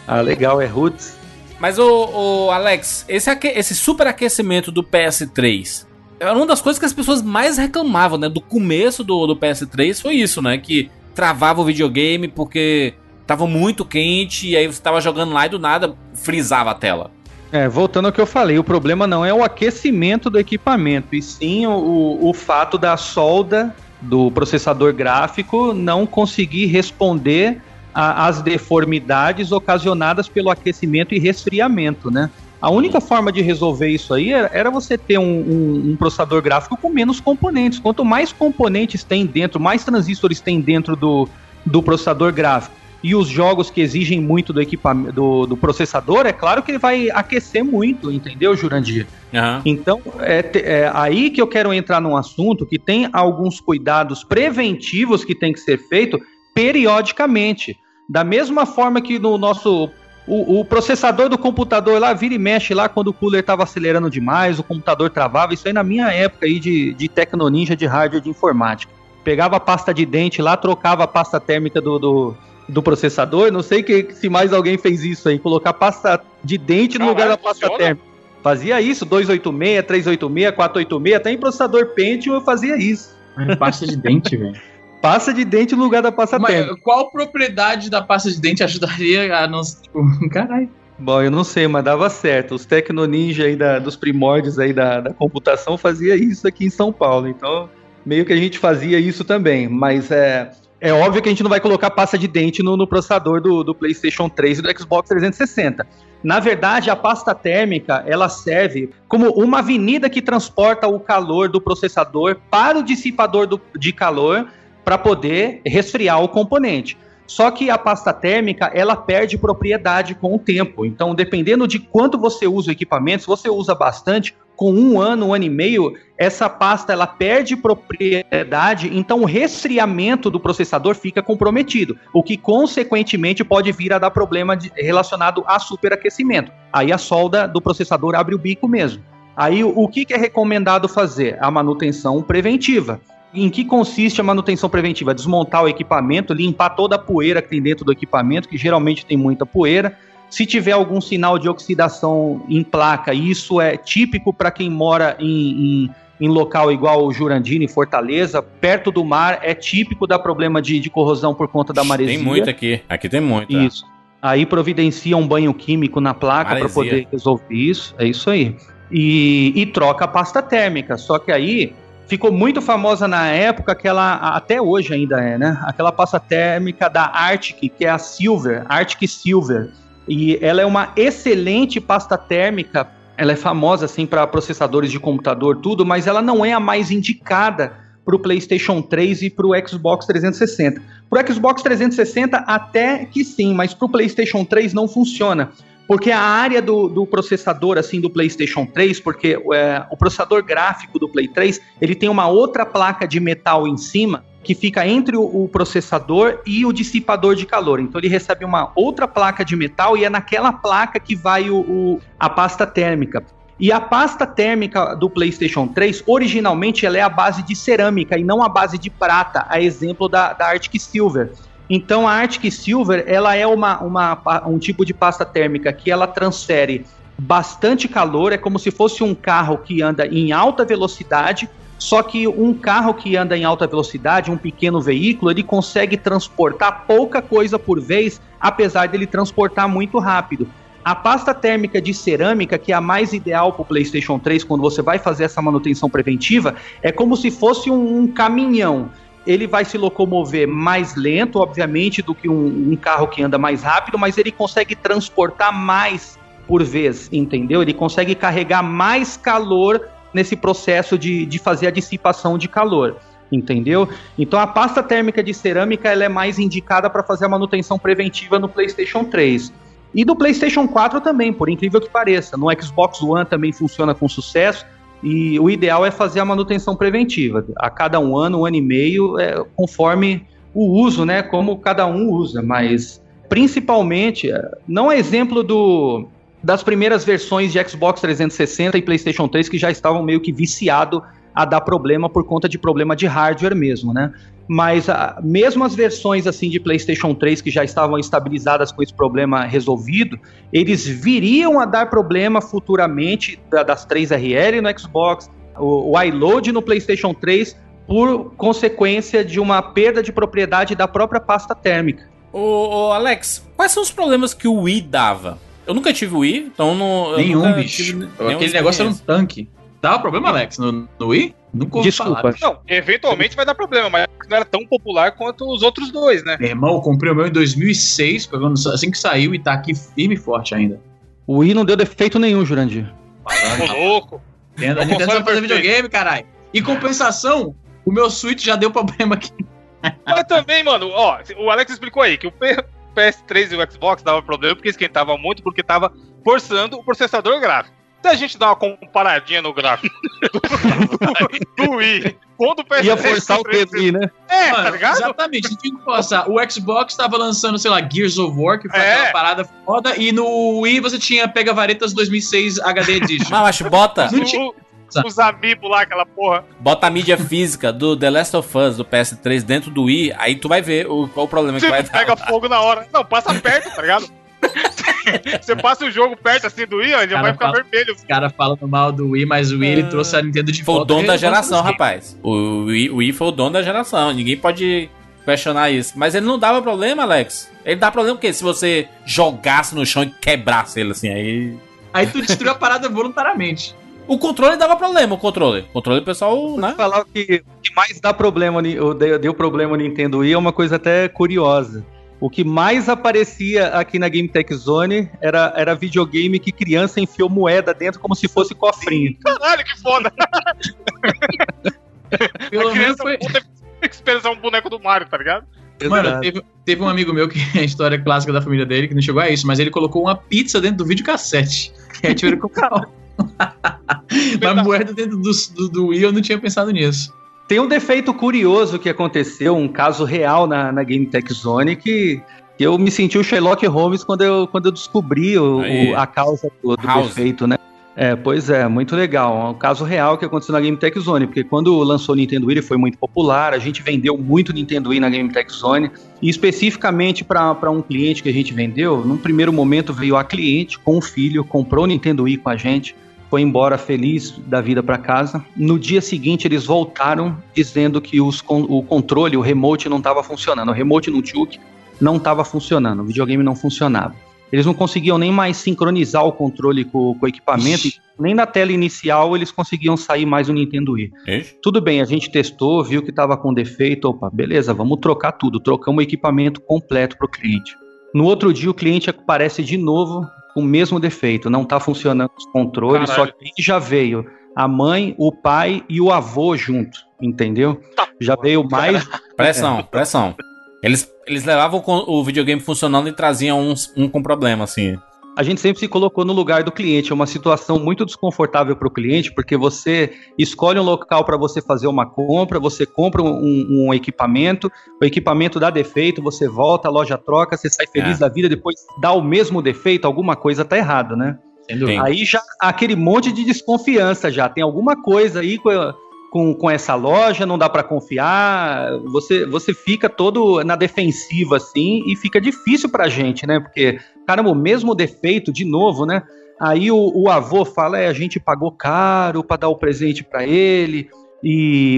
ah, legal, é Roots. Mas, o, o Alex, esse, esse superaquecimento do PS3 era uma das coisas que as pessoas mais reclamavam, né? Do começo do, do PS3 foi isso, né? Que travava o videogame porque tava muito quente e aí você tava jogando lá e do nada frisava a tela. É, voltando ao que eu falei, o problema não é o aquecimento do equipamento, e sim o, o fato da solda do processador gráfico não conseguir responder às deformidades ocasionadas pelo aquecimento e resfriamento, né? A única forma de resolver isso aí era, era você ter um, um, um, processador gráfico com menos componentes. Quanto mais componentes tem dentro, mais transistores tem dentro do, do processador gráfico, e os jogos que exigem muito do equipamento do, do, processador, é claro que ele vai aquecer muito, entendeu, Jurandir? Uhum. Então, é, é, aí que eu quero entrar num assunto que tem alguns cuidados preventivos que tem que ser feito periodicamente. Da mesma forma que no nosso. O, o processador do computador lá vira e mexe lá quando o cooler estava acelerando demais, o computador travava. Isso aí na minha época aí de, de Tecnoninja de hardware de informática. Pegava a pasta de dente lá, trocava a pasta térmica do, do do processador. Não sei que, se mais alguém fez isso aí, colocar pasta de dente no lugar da pasta térmica. Fazia isso, 286, 386, 486, até em processador Pentium eu fazia isso. Pasta de dente, velho. Pasta de dente no lugar da pasta Mas, térmica. Qual propriedade da pasta de dente ajudaria a não. Tipo, caralho. Bom, eu não sei, mas dava certo. Os Tecnoninja aí da, dos primórdios aí da, da computação fazia isso aqui em São Paulo. Então, meio que a gente fazia isso também. Mas é, é óbvio que a gente não vai colocar pasta de dente no, no processador do, do, PlayStation 3 e do Xbox 360. Na verdade, a pasta térmica ela serve como uma avenida que transporta o calor do processador para o dissipador do, de calor para poder resfriar o componente. Só que a pasta térmica, ela perde propriedade com o tempo. Então, dependendo de quanto você usa o equipamento, se você usa bastante, com um ano, um ano e meio, essa pasta ela perde propriedade, então o resfriamento do processador fica comprometido, o que consequentemente pode vir a dar problema de, relacionado a superaquecimento. Aí a solda do processador abre o bico mesmo. Aí o, que, que é recomendado fazer? A manutenção preventiva. Em que consiste a manutenção preventiva? Desmontar o equipamento, limpar toda a poeira que tem dentro do equipamento, que geralmente tem muita poeira. Se tiver algum sinal de oxidação em placa, isso é típico para quem mora em, em, em, local igual o Jurandini, Fortaleza, perto do mar, é típico da problema de, de corrosão por conta da maresia. Tem muito aqui, aqui tem muito. É. Isso. Aí providencia um banho químico na placa para poder resolver isso. É isso aí. E, e troca a pasta térmica. Só que aí ficou muito famosa na época, aquela até hoje ainda é, né? Aquela pasta térmica da Arctic, que é a Silver, Arctic Silver. E ela é uma excelente pasta térmica. Ela é famosa assim para processadores de computador, tudo, mas ela não é a mais indicada para o PlayStation 3 e para o Xbox 360. Para o Xbox 360 até que sim, mas para o PlayStation 3 não funciona porque a área do, do, processador assim do PlayStation 3, porque é, o processador gráfico do Play 3 ele tem uma outra placa de metal em cima que fica entre o, o, processador e o dissipador de calor. Então ele recebe uma outra placa de metal e é naquela placa que vai o, o a pasta térmica. E a pasta térmica do PlayStation 3, originalmente, ela é a base de cerâmica e não a base de prata, a exemplo da, da Arctic Silver. Então a Arctic Silver ela é uma, uma, um tipo de pasta térmica que ela transfere bastante calor, é como se fosse um carro que anda em alta velocidade, só que um carro que anda em alta velocidade, um pequeno veículo, ele consegue transportar pouca coisa por vez, apesar dele transportar muito rápido. A pasta térmica de cerâmica, que é a mais ideal para o PlayStation 3 quando você vai fazer essa manutenção preventiva, é como se fosse um, um caminhão ele vai se locomover mais lento, obviamente, do que um, um, carro que anda mais rápido, mas ele consegue transportar mais por vez, entendeu? Ele consegue carregar mais calor nesse processo de, de fazer a dissipação de calor, entendeu? Então a pasta térmica de cerâmica ela é mais indicada para fazer a manutenção preventiva no PlayStation 3. E do PlayStation 4 também, por incrível que pareça. No Xbox One também funciona com sucesso. E o ideal é fazer a manutenção preventiva. A cada um ano, um ano e meio, é, conforme o uso, né? Como cada um usa. Mas principalmente, é, não é exemplo do, das primeiras versões de Xbox 360 e PlayStation 3 que já estavam meio que viciado a dar problema por conta de problema de hardware mesmo, né? Mas a, ah, mesmo as versões assim de PlayStation 3 que já estavam estabilizadas com esse problema resolvido, eles viriam a dar problema futuramente da, das 3RL no Xbox, o, o iLoad no PlayStation 3 por consequência de uma perda de propriedade da própria pasta térmica. Ô, ô Alex, quais são os problemas que o Wii dava? Eu nunca tive Wii, então não. Nenhum, bicho. Aquele negócio era um tanque. Dava problema, Alex, no, no Wii? Nunca ouvi Desculpa. falar. Não, eventualmente vai dar problema, mas não era tão popular quanto os outros dois, né? Meu irmão, eu comprei o meu em 2006, assim que saiu e tá aqui firme e forte ainda. O Wii não deu defeito nenhum, Jurandir. Ô, louco. A Nintendo só fazer videogame, caralho. Em compensação, o meu Switch já deu problema aqui. Mas também, mano, ó, o Alex explicou aí que o PS3 e o Xbox dava problema porque esquentava muito, porque tava forçando o processador gráfico. Se a gente dá uma comparadinha no gráfico do, do Wii quando o PS3 Ia forçar o PSI, né? É, Mano, tá ligado? Exatamente, a gente tinha que forçar. O Xbox tava lançando, sei lá, Gears of War, que foi é. aquela parada foda, e no Wii você tinha Pega Varetas 2006 HD Edition. Mas, acho, bota. Não tinha... Os amigos lá, aquela porra. Bota a mídia física do The Last of Us do PS3 dentro do Wii, aí tu vai ver o, qual o problema que vai dar. Pega fogo na hora. Não, passa perto, tá ligado? Você passa o jogo perto assim do Wii, ó, já vai ficar fala, vermelho. Os caras falam mal do Wii, mas o Wii ele ah. trouxe a Nintendo de foi volta. Foi o dono da geração, rapaz. O Wii, o Wii foi o dono da geração. Ninguém pode questionar isso. Mas ele não dava problema, Alex. Ele dá problema porque se você jogasse no chão e quebrasse ele assim, aí. Aí tu destruiu a parada voluntariamente. O controle dava problema, o controle. O controle, pessoal, né? falar que o que mais dá problema, deu problema no Nintendo Wii é uma coisa até curiosa. O que mais aparecia aqui na Game Tech Zone era, era videogame que criança enfiou moeda dentro como se fosse cofrinho. Caralho, que foda! Pelo menos foi... Experimentar um boneco do Mario, tá ligado? Mano, teve, teve, um amigo meu que é a história clássica da família dele, que não chegou a isso, mas ele colocou uma pizza dentro do videocassete. E aí tiveram comprar Mas moeda dentro do, do, do Wii eu não tinha pensado nisso. Tem um defeito curioso que aconteceu, um caso real na, na Game Tech Zone, que eu me senti o Sherlock Holmes quando eu, quando eu descobri o, o, a causa do, do defeito, né? É, pois é, muito legal. É um caso real que aconteceu na Game Tech Zone, porque quando lançou o Nintendo Wii ele foi muito popular, a gente vendeu muito Nintendo Wii na Game Tech Zone, e especificamente para um cliente que a gente vendeu, num primeiro momento veio a cliente com o filho, comprou o Nintendo Wii com a gente, foi embora feliz da vida para casa. No dia seguinte, eles voltaram dizendo que os, o controle, o remote não estava funcionando. O remote no Tchuk não estava funcionando, o videogame não funcionava. eles não conseguiam nem mais sincronizar o controle com, com o equipamento, Ixi. nem na tela inicial eles conseguiam sair mais o Nintendo Wii. Ixi. Tudo bem, a gente testou, viu que estava com defeito, opa, beleza, vamos trocar tudo, trocamos o equipamento completo para o cliente. No outro dia o cliente aparece de novo com o mesmo defeito, não está funcionando os controles, Caralho. só que aí já veio a mãe, o pai e o avô junto, entendeu? Já veio mais Pressão, pressão. Eles, eles levavam com- o videogame funcionando e traziam uns- um com problema, assim. A gente sempre se colocou no lugar do cliente. É uma situação muito desconfortável para o cliente, porque você escolhe um local para você fazer uma compra, você compra um, um equipamento, o equipamento dá defeito, você volta, a loja troca, você sai feliz É. da vida, depois dá o mesmo defeito, alguma coisa tá errada, né? Aí já aquele monte de desconfiança já. Tem alguma coisa aí com, com, com essa loja, não dá para confiar. Você, você fica todo na defensiva assim e fica difícil pra gente, né? Porque, caramba, o mesmo defeito de novo, né? Aí o, o avô fala: é, a gente pagou caro para dar o presente para ele. E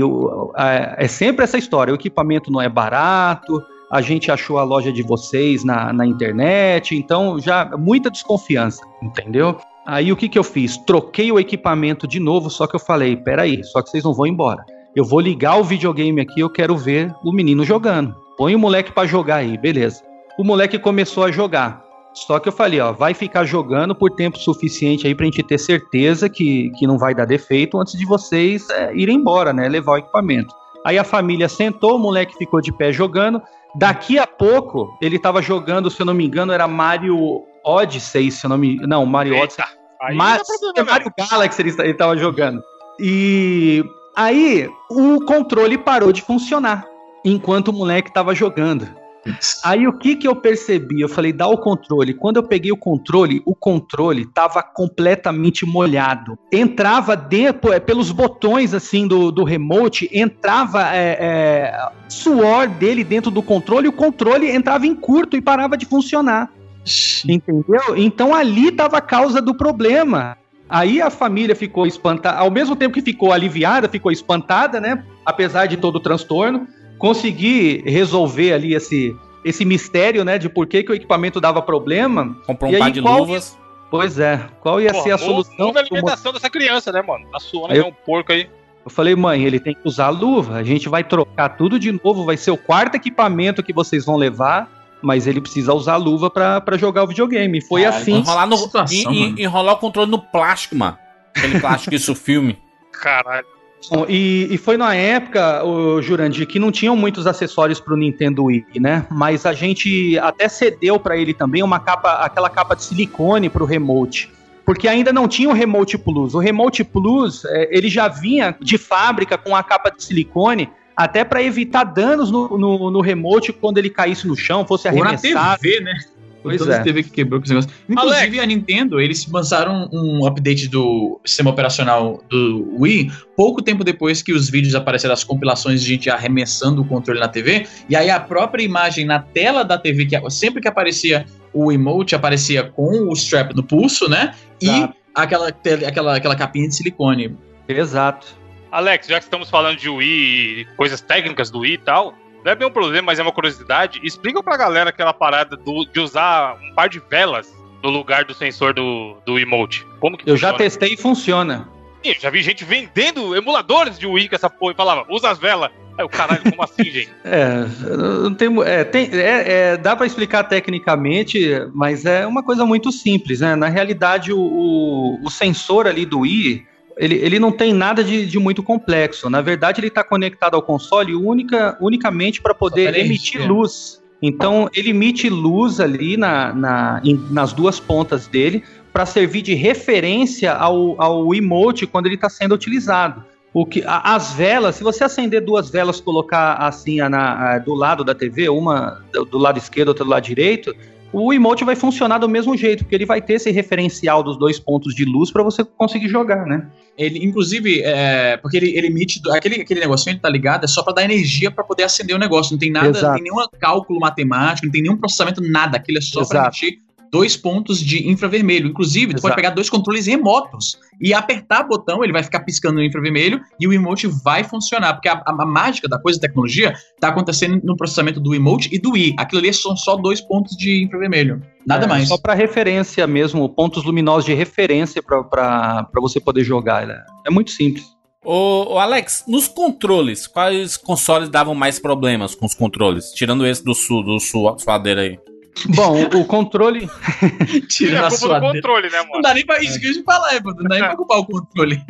é, é sempre essa história: o equipamento não é barato, a gente achou a loja de vocês na, na internet, então já muita desconfiança, entendeu? Aí o que, que eu fiz? Troquei o equipamento de novo, só que eu falei: peraí, só que vocês não vão embora. Eu vou ligar o videogame aqui, eu quero ver o menino jogando. Põe o moleque pra jogar aí, beleza. O moleque começou a jogar. Só que eu falei, ó, vai ficar jogando por tempo suficiente aí pra gente ter certeza que, que não vai dar defeito antes de vocês é, irem embora, né? Levar o equipamento. Aí a família sentou, o moleque ficou de pé jogando. Daqui a pouco, ele tava jogando, se eu não me engano, era Mario Odyssey, se eu não me... Não, Mario Odyssey. Eita, aí Mas é. Mario Galaxy ele, ele tava jogando. E aí o controle parou de funcionar enquanto o moleque tava jogando. Aí o que que eu percebi? Eu falei, dá o controle. Quando eu peguei o controle, o controle tava completamente molhado. Entrava dentro, é, pelos botões assim do, do remote, entrava é, é, suor dele dentro do controle, e o controle entrava em curto e parava de funcionar. Entendeu? Então ali estava a causa do problema. Aí a família ficou espantada, ao mesmo tempo que ficou aliviada, ficou espantada, né? Apesar de todo o transtorno, consegui resolver ali esse, esse mistério, né? De por que, que o equipamento dava problema. Comprou E um par aí, de qual- luvas. Pois é, qual ia Pô, ser a solução? Muda a alimentação dessa criança, né, mano? Tá suando Aí aí um porco aí. Eu falei, mãe, ele tem que usar luva. A gente vai trocar tudo de novo. Vai ser o quarto equipamento que vocês vão levar. Mas ele precisa usar luva pra pra jogar o videogame. E Foi assim. Enrolar, no, situação, en- enrolar o controle no plástico, mano. Aquele plástico isso filme. Caralho. Bom, E, e foi na época, o Jurandir, que não tinham muitos acessórios pro Nintendo Wii, né? Mas a gente até cedeu pra ele também uma capa, aquela capa de silicone pro remote. Porque ainda não tinha o Remote Plus. O Remote Plus, é, ele já vinha de fábrica com a capa de silicone, até pra evitar danos no, no, no remote quando ele caísse no chão, fosse Ou na arremessado. TV, né? Pois Todas é. as TV que quebrou com esse negócio. Inclusive, a Nintendo, eles lançaram um update do sistema operacional do Wii pouco tempo depois que os vídeos apareceram, as compilações de gente arremessando o controle na TV. E aí a própria imagem na tela da TV, que sempre que aparecia o emote, aparecia com o strap no pulso, né? E Exato. aquela, aquela, aquela capinha de silicone. Exato. Alex, já que estamos falando de Wii e coisas técnicas do Wii e tal, não é bem um problema, mas é uma curiosidade. Explica pra galera aquela parada do- de usar um par de velas no lugar do sensor do, do emote. Como que Eu já funciona? testei e funciona. Ih, já vi gente vendendo emuladores de Wii com essa porra e falava, usa as velas. Aí o caralho, como assim, gente? É, não tem, é, tem, é, é, dá para explicar tecnicamente, mas é uma coisa muito simples, né? Na realidade, o, o, o sensor ali do Wii, ele, ele não tem nada de, de muito complexo. Na verdade, ele está conectado ao console única, unicamente para poder emitir luz. Então, ele emite luz ali na, na, em- nas duas pontas dele para servir de referência ao, ao emote quando ele está sendo utilizado. O que, a- as velas, se você acender duas velas, colocar assim a na- a- do lado da TV, uma do, do lado esquerdo, outra do lado direito, o emote vai funcionar do mesmo jeito, porque ele vai ter esse referencial dos dois pontos de luz para você conseguir jogar, né? Ele, inclusive, é, porque ele, ele emite. Aquele, aquele negocinho que tá ligado é só pra dar energia pra poder acender o negócio. Não tem nada, Exato. não tem nenhum cálculo matemático, não tem nenhum processamento, nada. Aquilo é só pra Exato. emitir dois pontos de infravermelho. Inclusive, tu Exato. pode pegar dois controles remotos e apertar o botão, ele vai ficar piscando no infravermelho e o emote vai funcionar. Porque a, a- a mágica da coisa, a tecnologia, tá acontecendo no processamento do emote e do i. Aquilo ali são só dois pontos de infravermelho. Nada É, mais. Só para referência mesmo, pontos luminosos de referência para você poder jogar. né? É muito simples. Ô, ô, Alex, nos controles, quais consoles davam mais problemas com os controles? Tirando esse do sul, do sul, suadeira aí. Bom, o controle. É Tirando a a culpa sua do controle, né, Não mano? dá nem pra isso que eu ia te falar, é, pô, não dá nem pra culpar o controle.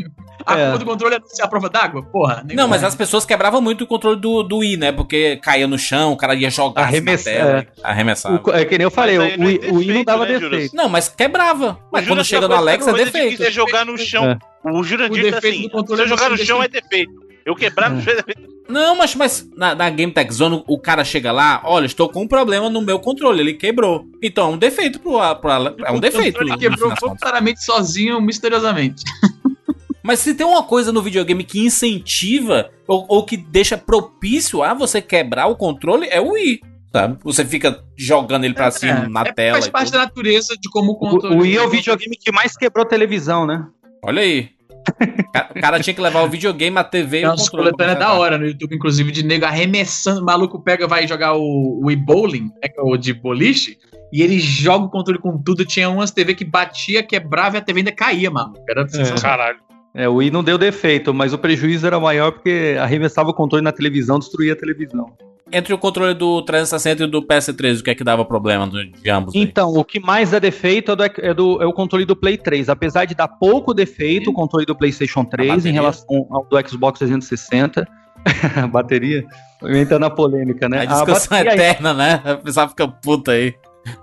A É. culpa do controle é a prova d'água? Porra. nem Não, mas as pessoas quebravam muito o controle do, do Wii, né? Porque caía no chão, o cara ia jogar Arremessa- na tela, é. arremessava. O, é que nem eu falei, o, não é o, o I não dava defeito, né, defeito. Não, mas quebrava. Mas quando chega no falou Alex é coisa defeito. difícil É jogar no chão. É. O Jurandir O defeito assim: se eu é jogar no você chão é defeito. Eu quebrar no chão é defeito. Não, mas, mas na, na Game Tech Zone o cara chega lá, olha, estou com um problema no meu controle, ele quebrou. Então é um defeito pro, pro É um defeito. Ele quebrou voluntariamente sozinho, misteriosamente. Mas se tem uma coisa no videogame que incentiva ou, ou que deixa propício a você quebrar o controle, é o Wii. Sabe? Você fica jogando ele pra cima na é, tela. Faz e parte tudo. da natureza de como o controle. O, o Wii é o videogame que mais quebrou televisão, né? Olha aí. O cara tinha que levar o videogame, a TV e o controle. pra coletâneas da hora no YouTube, inclusive, de nego arremessando. O maluco pega, vai jogar o, o e-bowling, né, que é o de boliche, e ele joga o controle com tudo. Tinha umas TV que batia, quebrava e a TV ainda caía, mano. Era sensacional. Caralho. É, o Wii não deu defeito, mas o prejuízo era maior porque arremessava o controle na televisão, destruía a televisão. Entre o controle do 360 e do PS3, o que é que dava problema de ambos? aí? Então, o que mais dá defeito é, do, é, do- é o controle do Play 3. Apesar de dar pouco defeito, o controle do PlayStation 3 em relação ao do Xbox 360. a bateria. Entra na polêmica, né? A discussão bateria- eterna, né? A pessoa fica puta aí.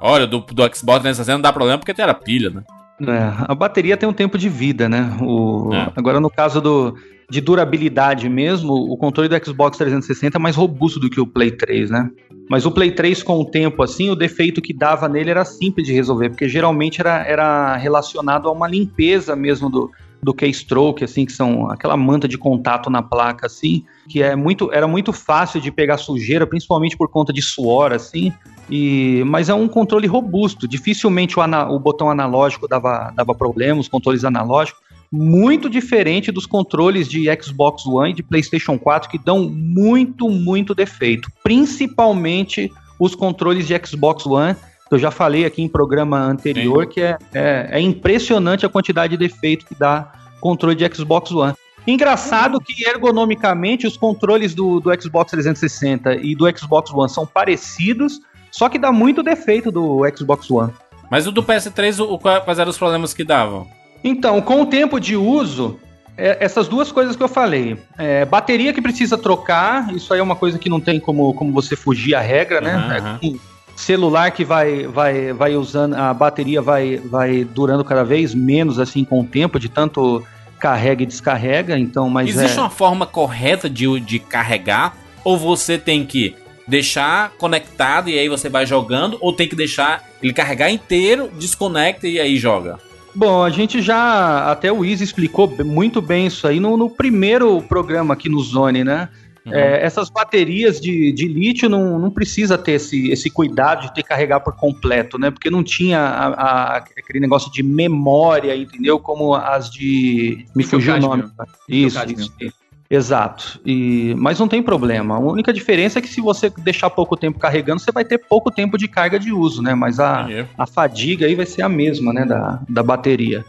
Olha, do, do Xbox 360 não dá problema porque era pilha, né? É, a bateria tem um tempo de vida, né? O- É. Agora, no caso do, de durabilidade mesmo, o controle do Xbox 360 é mais robusto do que o Play 3, né? Mas o Play 3, com o tempo, assim, o defeito que dava nele era simples de resolver, porque geralmente era, era relacionado a uma limpeza mesmo do, do keystroke, assim, que são aquela manta de contato na placa, assim, que é muito, era muito fácil de pegar sujeira, principalmente por conta de suor, assim, e, mas é um controle robusto. Dificilmente o, ana- o botão analógico dava, dava problema, os controles analógicos. Muito diferente dos controles de Xbox One e de PlayStation 4, que dão muito, muito defeito. Principalmente os controles de Xbox One, que eu já falei aqui em programa anterior, que é, é, é impressionante a quantidade de defeito que dá controle de Xbox One. Engraçado que ergonomicamente os controles do, do Xbox 360 e do Xbox One são parecidos, só que dá muito defeito do Xbox One. Mas o do PS3, o, o- quais eram os problemas que davam? Então, com o tempo de uso, é, essas duas coisas que eu falei. É, bateria que precisa trocar, isso aí é uma coisa que não tem como, como você fugir à regra, né? Aham, É celular que vai, vai, vai usando, a bateria vai, vai durando cada vez menos assim com o tempo, de tanto carrega e descarrega, então, mas Existe é... uma forma correta de, de carregar? Ou você tem que deixar conectado e aí você vai jogando? Ou tem que deixar ele carregar inteiro, desconecta e aí joga? Bom, a gente já, até o Izzy explicou muito bem isso aí no, no primeiro programa aqui no Zone, né? Uhum. É, essas baterias de, de lítio não, não precisa ter esse, esse cuidado de ter que carregar por completo, né? Porque não tinha a- a- aquele negócio de memória, entendeu? Como as de. Me fugiu o nome. Isso, Microcádmio. isso, isso. Exato. E, mas não tem problema. A única diferença é que se você deixar pouco tempo carregando, você vai ter pouco tempo de carga de uso, né? Mas a, Entendi. a fadiga aí vai ser a mesma, né, da, da bateria.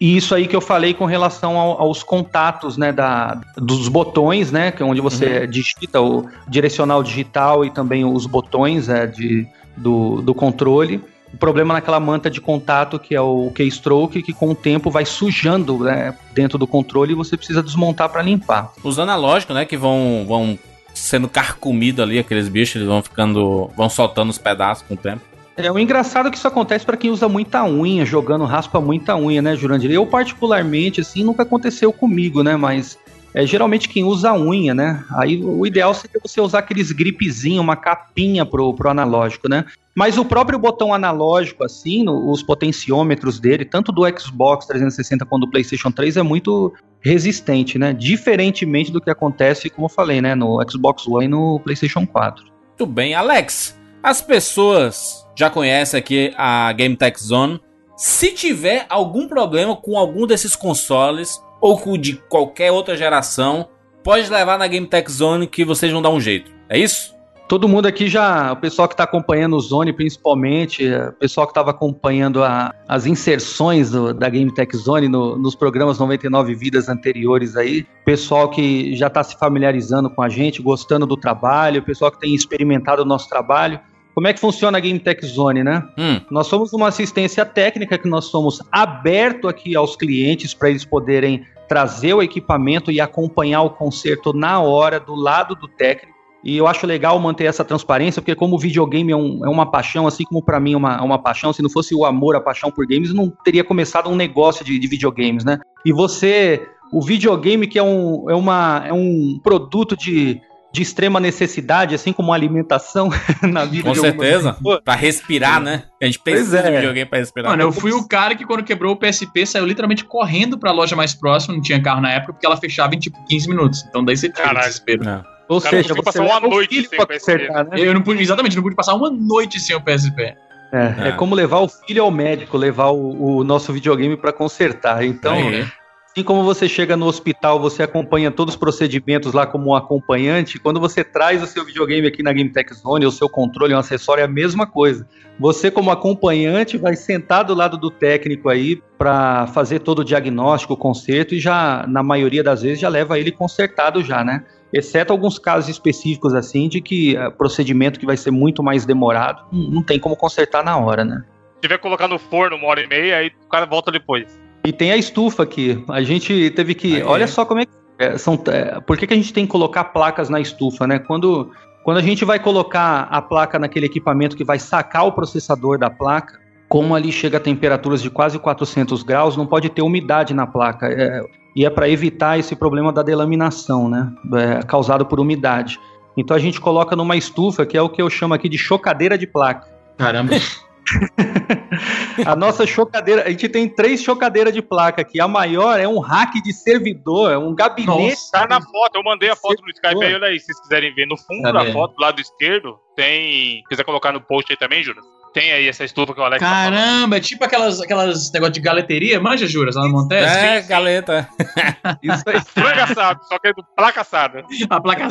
E isso aí que eu falei com relação ao- aos contatos, né, da, dos botões, né, que é onde você digita o direcional digital e também os botões é, de, do, do controle. O problema naquela manta de contato que é o keystroke, que com o tempo vai sujando né, dentro do controle e você precisa desmontar para limpar. Os analógicos, né, que vão, vão sendo carcomidos ali, aqueles bichos, eles vão ficando. vão soltando os pedaços com o tempo. É o engraçado é que isso acontece para quem usa muita unha, jogando raspa muita unha, né, Jurandir? Eu, particularmente, assim, nunca aconteceu comigo, né? Mas é geralmente quem usa unha, né? Aí o ideal seria você usar aqueles gripezinhos, uma capinha pro, pro analógico, né? Mas o próprio botão analógico, assim, no- os potenciômetros dele, tanto do Xbox 360 quanto do PlayStation 3, é muito resistente, né? Diferentemente do que acontece, como eu falei, né? No Xbox One e no PlayStation 4. Muito bem, Alex. As pessoas já conhece aqui a Game Tech Zone. Se tiver algum problema com algum desses consoles ou com de qualquer outra geração, pode levar na Game Tech Zone que vocês vão dar um jeito. É isso? Todo mundo aqui já, o pessoal que está acompanhando o Zone principalmente, o pessoal que estava acompanhando a, as inserções do, da Game Tech Zone no, nos programas 99 Vidas anteriores aí, pessoal que já está se familiarizando com a gente, gostando do trabalho, pessoal que tem experimentado o nosso trabalho. Como é que funciona a Game Tech Zone, né? Hum. Nós somos uma assistência técnica que nós somos aberto aqui aos clientes para eles poderem trazer o equipamento e acompanhar o conserto na hora, do lado do técnico. E eu acho legal manter essa transparência, porque como o videogame é, um, é uma paixão, assim como para mim é uma, é uma paixão, se não fosse o amor, a paixão por games, não teria começado um negócio de, de videogames, né? E você, o videogame que é um, é uma, é um produto de, de extrema necessidade, assim como alimentação na vida. Com certeza. Para respirar, né? A gente precisa é. de videogame para respirar. Mano, eu fui o cara que quando quebrou o PSP saiu literalmente correndo para a loja mais próxima, não tinha carro na época, porque ela fechava em tipo 15 minutos. Então daí você tinha desespero. Não. Ou Cara, seja, você passar uma noite sem o PSP. né? Eu não pude, exatamente, não pude passar uma noite sem o PSP. É, é, é como levar o filho ao médico, levar o, o nosso videogame para consertar. Então, é. Assim como você chega no hospital, você acompanha todos os procedimentos lá como um acompanhante, quando você traz o seu videogame aqui na Game Tech Zone, o seu controle, um acessório, é a mesma coisa. Você, como acompanhante, vai sentar do lado do técnico aí para fazer todo o diagnóstico, o conserto, e já, na maioria das vezes, já leva ele consertado já, né? exceto alguns casos específicos assim de que uh, procedimento que vai ser muito mais demorado, não, não tem como consertar na hora, né? Se tiver que colocar no forno uma hora e meia, aí o cara volta depois. E tem a estufa aqui. A gente teve que. Aí olha é. só como é que. É, são, é, por que, que a gente tem que colocar placas na estufa, né? Quando, quando a gente vai colocar a placa naquele equipamento que vai sacar o processador da placa, como ali chega a temperaturas de quase 400 graus, não pode ter umidade na placa. É, e é para evitar esse problema da delaminação, né? É, causado por umidade. Então a gente coloca numa estufa, que é o que eu chamo aqui de chocadeira de placa. Caramba! a nossa chocadeira, a gente tem três chocadeiras de placa aqui. A maior é um rack de servidor, é um gabinete. Nossa, tá na foto, eu mandei a foto no Skype aí, olha aí, se vocês quiserem ver. No fundo da foto, do lado esquerdo, tem. Se quiser colocar no post aí também, Júlio? Tem aí essa estufa que o Alex tá Caramba, tá é tipo aquelas, aquelas negócio de galeteria, manja, Juras, lá no Montes? É, galeta. Isso aí. Assado, só que é do placa assada. A placa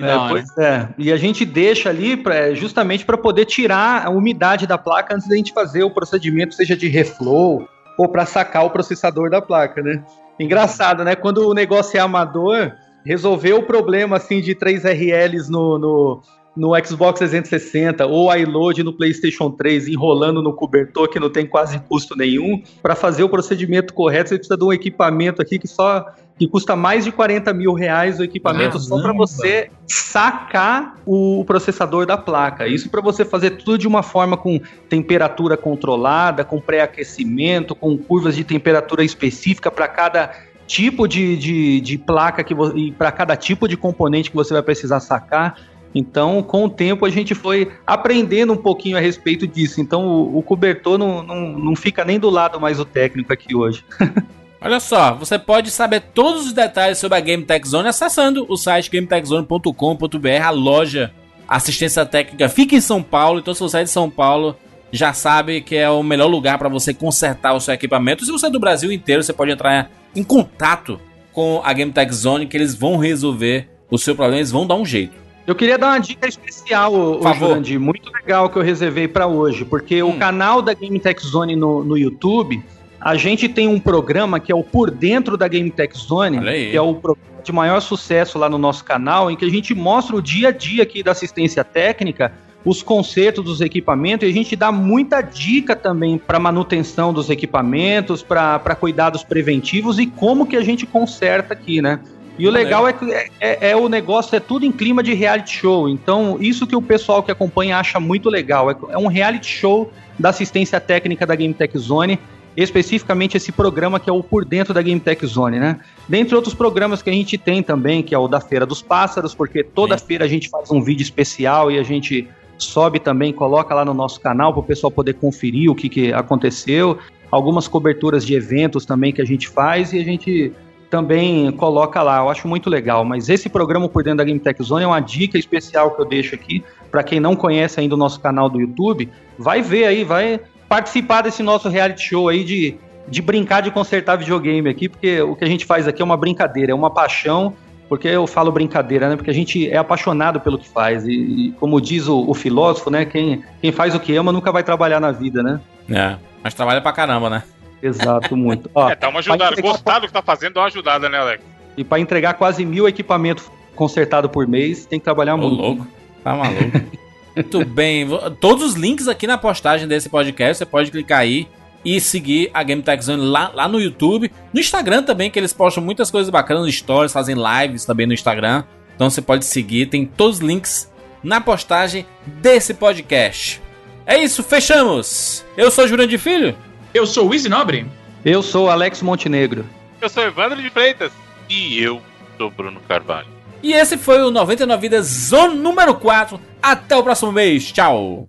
assada. É, pois é. E a gente deixa ali pra, justamente para poder tirar a umidade da placa antes da gente fazer o procedimento, seja de reflow ou para sacar o processador da placa, né? Engraçado, né? Quando o negócio é amador, resolver o problema assim de 3 RLs no, no, no Xbox 360 ou iLoad no PlayStation 3 enrolando no cobertor que não tem quase custo nenhum, para fazer o procedimento correto você precisa de um equipamento aqui que só que custa mais de 40 mil reais o equipamento só para você sacar o processador da placa. Isso para você fazer tudo de uma forma com temperatura controlada, com pré-aquecimento, com curvas de temperatura específica para cada tipo de, de, de placa que e para cada tipo de componente que você vai precisar sacar. Então, com o tempo, a gente foi aprendendo um pouquinho a respeito disso. Então, o, o cobertor não, não, não fica nem do lado mais do técnico aqui hoje. Olha só, você pode saber todos os detalhes sobre a Game Tech Zone acessando o site gametechzone.com.br, a loja assistência técnica fica em São Paulo, então se você é de São Paulo, já sabe que é o melhor lugar para você consertar o seu equipamento. Se você é do Brasil inteiro, você pode entrar em contato com a Game Tech Zone que eles vão resolver o seu problema, eles vão dar um jeito. Eu queria dar uma dica especial, Jurandir, muito legal que eu reservei para hoje, porque hum. o canal da Game Tech Zone no, no YouTube, a gente tem um programa que é o Por Dentro da Game Tech Zone, que é o programa de maior sucesso lá no nosso canal, em que a gente mostra o dia a dia aqui da assistência técnica, os consertos dos equipamentos, e a gente dá muita dica também para manutenção dos equipamentos, para cuidados preventivos e como que a gente conserta aqui, né? E o legal é que é, é, é, o negócio, é tudo em clima de reality show. Então, isso que o pessoal que acompanha acha muito legal. É, é um reality show da assistência técnica da Game Tech Zone, especificamente esse programa que é o Por Dentro da Game Tech Zone, né? Dentre outros programas que a gente tem também, que é o da Feira dos Pássaros, porque toda Sim. feira a gente faz um vídeo especial e a gente sobe também, coloca lá no nosso canal para o pessoal poder conferir o que, que aconteceu. Algumas coberturas de eventos também que a gente faz e a gente também coloca lá. Eu acho muito legal. Mas esse programa por dentro da Game Tech Zone é uma dica especial que eu deixo aqui para quem não conhece ainda o nosso canal do YouTube. Vai ver aí, vai participar desse nosso reality show aí de, de brincar de consertar videogame aqui, porque o que a gente faz aqui é uma brincadeira, é uma paixão. Porque eu falo brincadeira, né? Porque a gente é apaixonado pelo que faz. E, e como diz o, o, filósofo, né? Quem, quem faz o que ama nunca vai trabalhar na vida, né? É, mas trabalha pra caramba, né? Exato, muito. Ó, é, dá uma ajudada. Entregar... Gostar do que tá fazendo, dá uma ajudada, né, Alex? E para entregar quase mil equipamentos consertados por mês, tem que trabalhar Ô, muito. louco. Tá maluco. muito bem. Todos os links aqui na postagem desse podcast, você pode clicar aí e seguir a Game Tech Zone lá, lá no YouTube. No Instagram também, que eles postam muitas coisas bacanas, stories, fazem lives também no Instagram. Então você pode seguir, tem todos os links na postagem desse podcast. É isso, fechamos! Eu sou Jurandir Filho. Eu sou o Easy Nobre. Eu sou Alex Montenegro. Eu sou Evandro de Freitas. E eu sou Bruno Carvalho. E esse foi o 99 Vidas Zone número 4. Até o próximo mês. Tchau.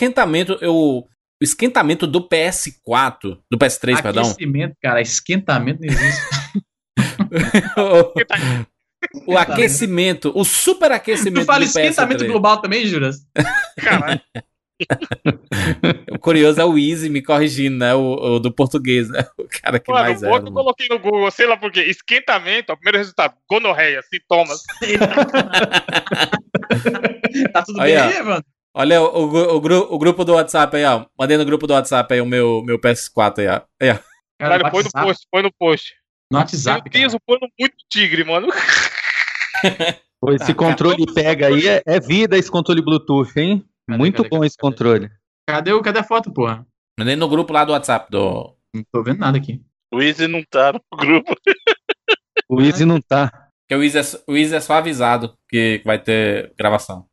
Esquentamento, eu, o esquentamento do PS4, do PS3, perdão. Aquecimento, cara, esquentamento não existe. o aquecimento, o superaquecimento Tu fala esquentamento PS3. global também, Juras? Caralho. O curioso é o Easy me corrigindo, né? O, o do português, né? O cara que Mano, mais o é. outro eu coloquei no Google, sei lá por quê. Esquentamento, ó, primeiro resultado, gonorreia, sintomas. Tá tudo Aí, bem aí, mano? Olha o, o, o, gru- o grupo do WhatsApp aí, ó. Mandei no grupo do WhatsApp aí o meu, meu PS4 aí, ó. Aí, ó. Caralho, no põe no post, põe no post. No WhatsApp, Meu Deus, cara. o pano muito tigre, mano. Pô, esse Ah, controle pega aí, é, é vida esse controle Bluetooth, hein? Cadê, Muito cadê, bom cadê, esse controle. Cadê, o- cadê a foto, porra? Mandei no grupo lá do WhatsApp do. Não tô vendo nada aqui. O Easy não tá no grupo. O Easy não tá. Que o Easy é, o Easy é só avisado que vai ter gravação.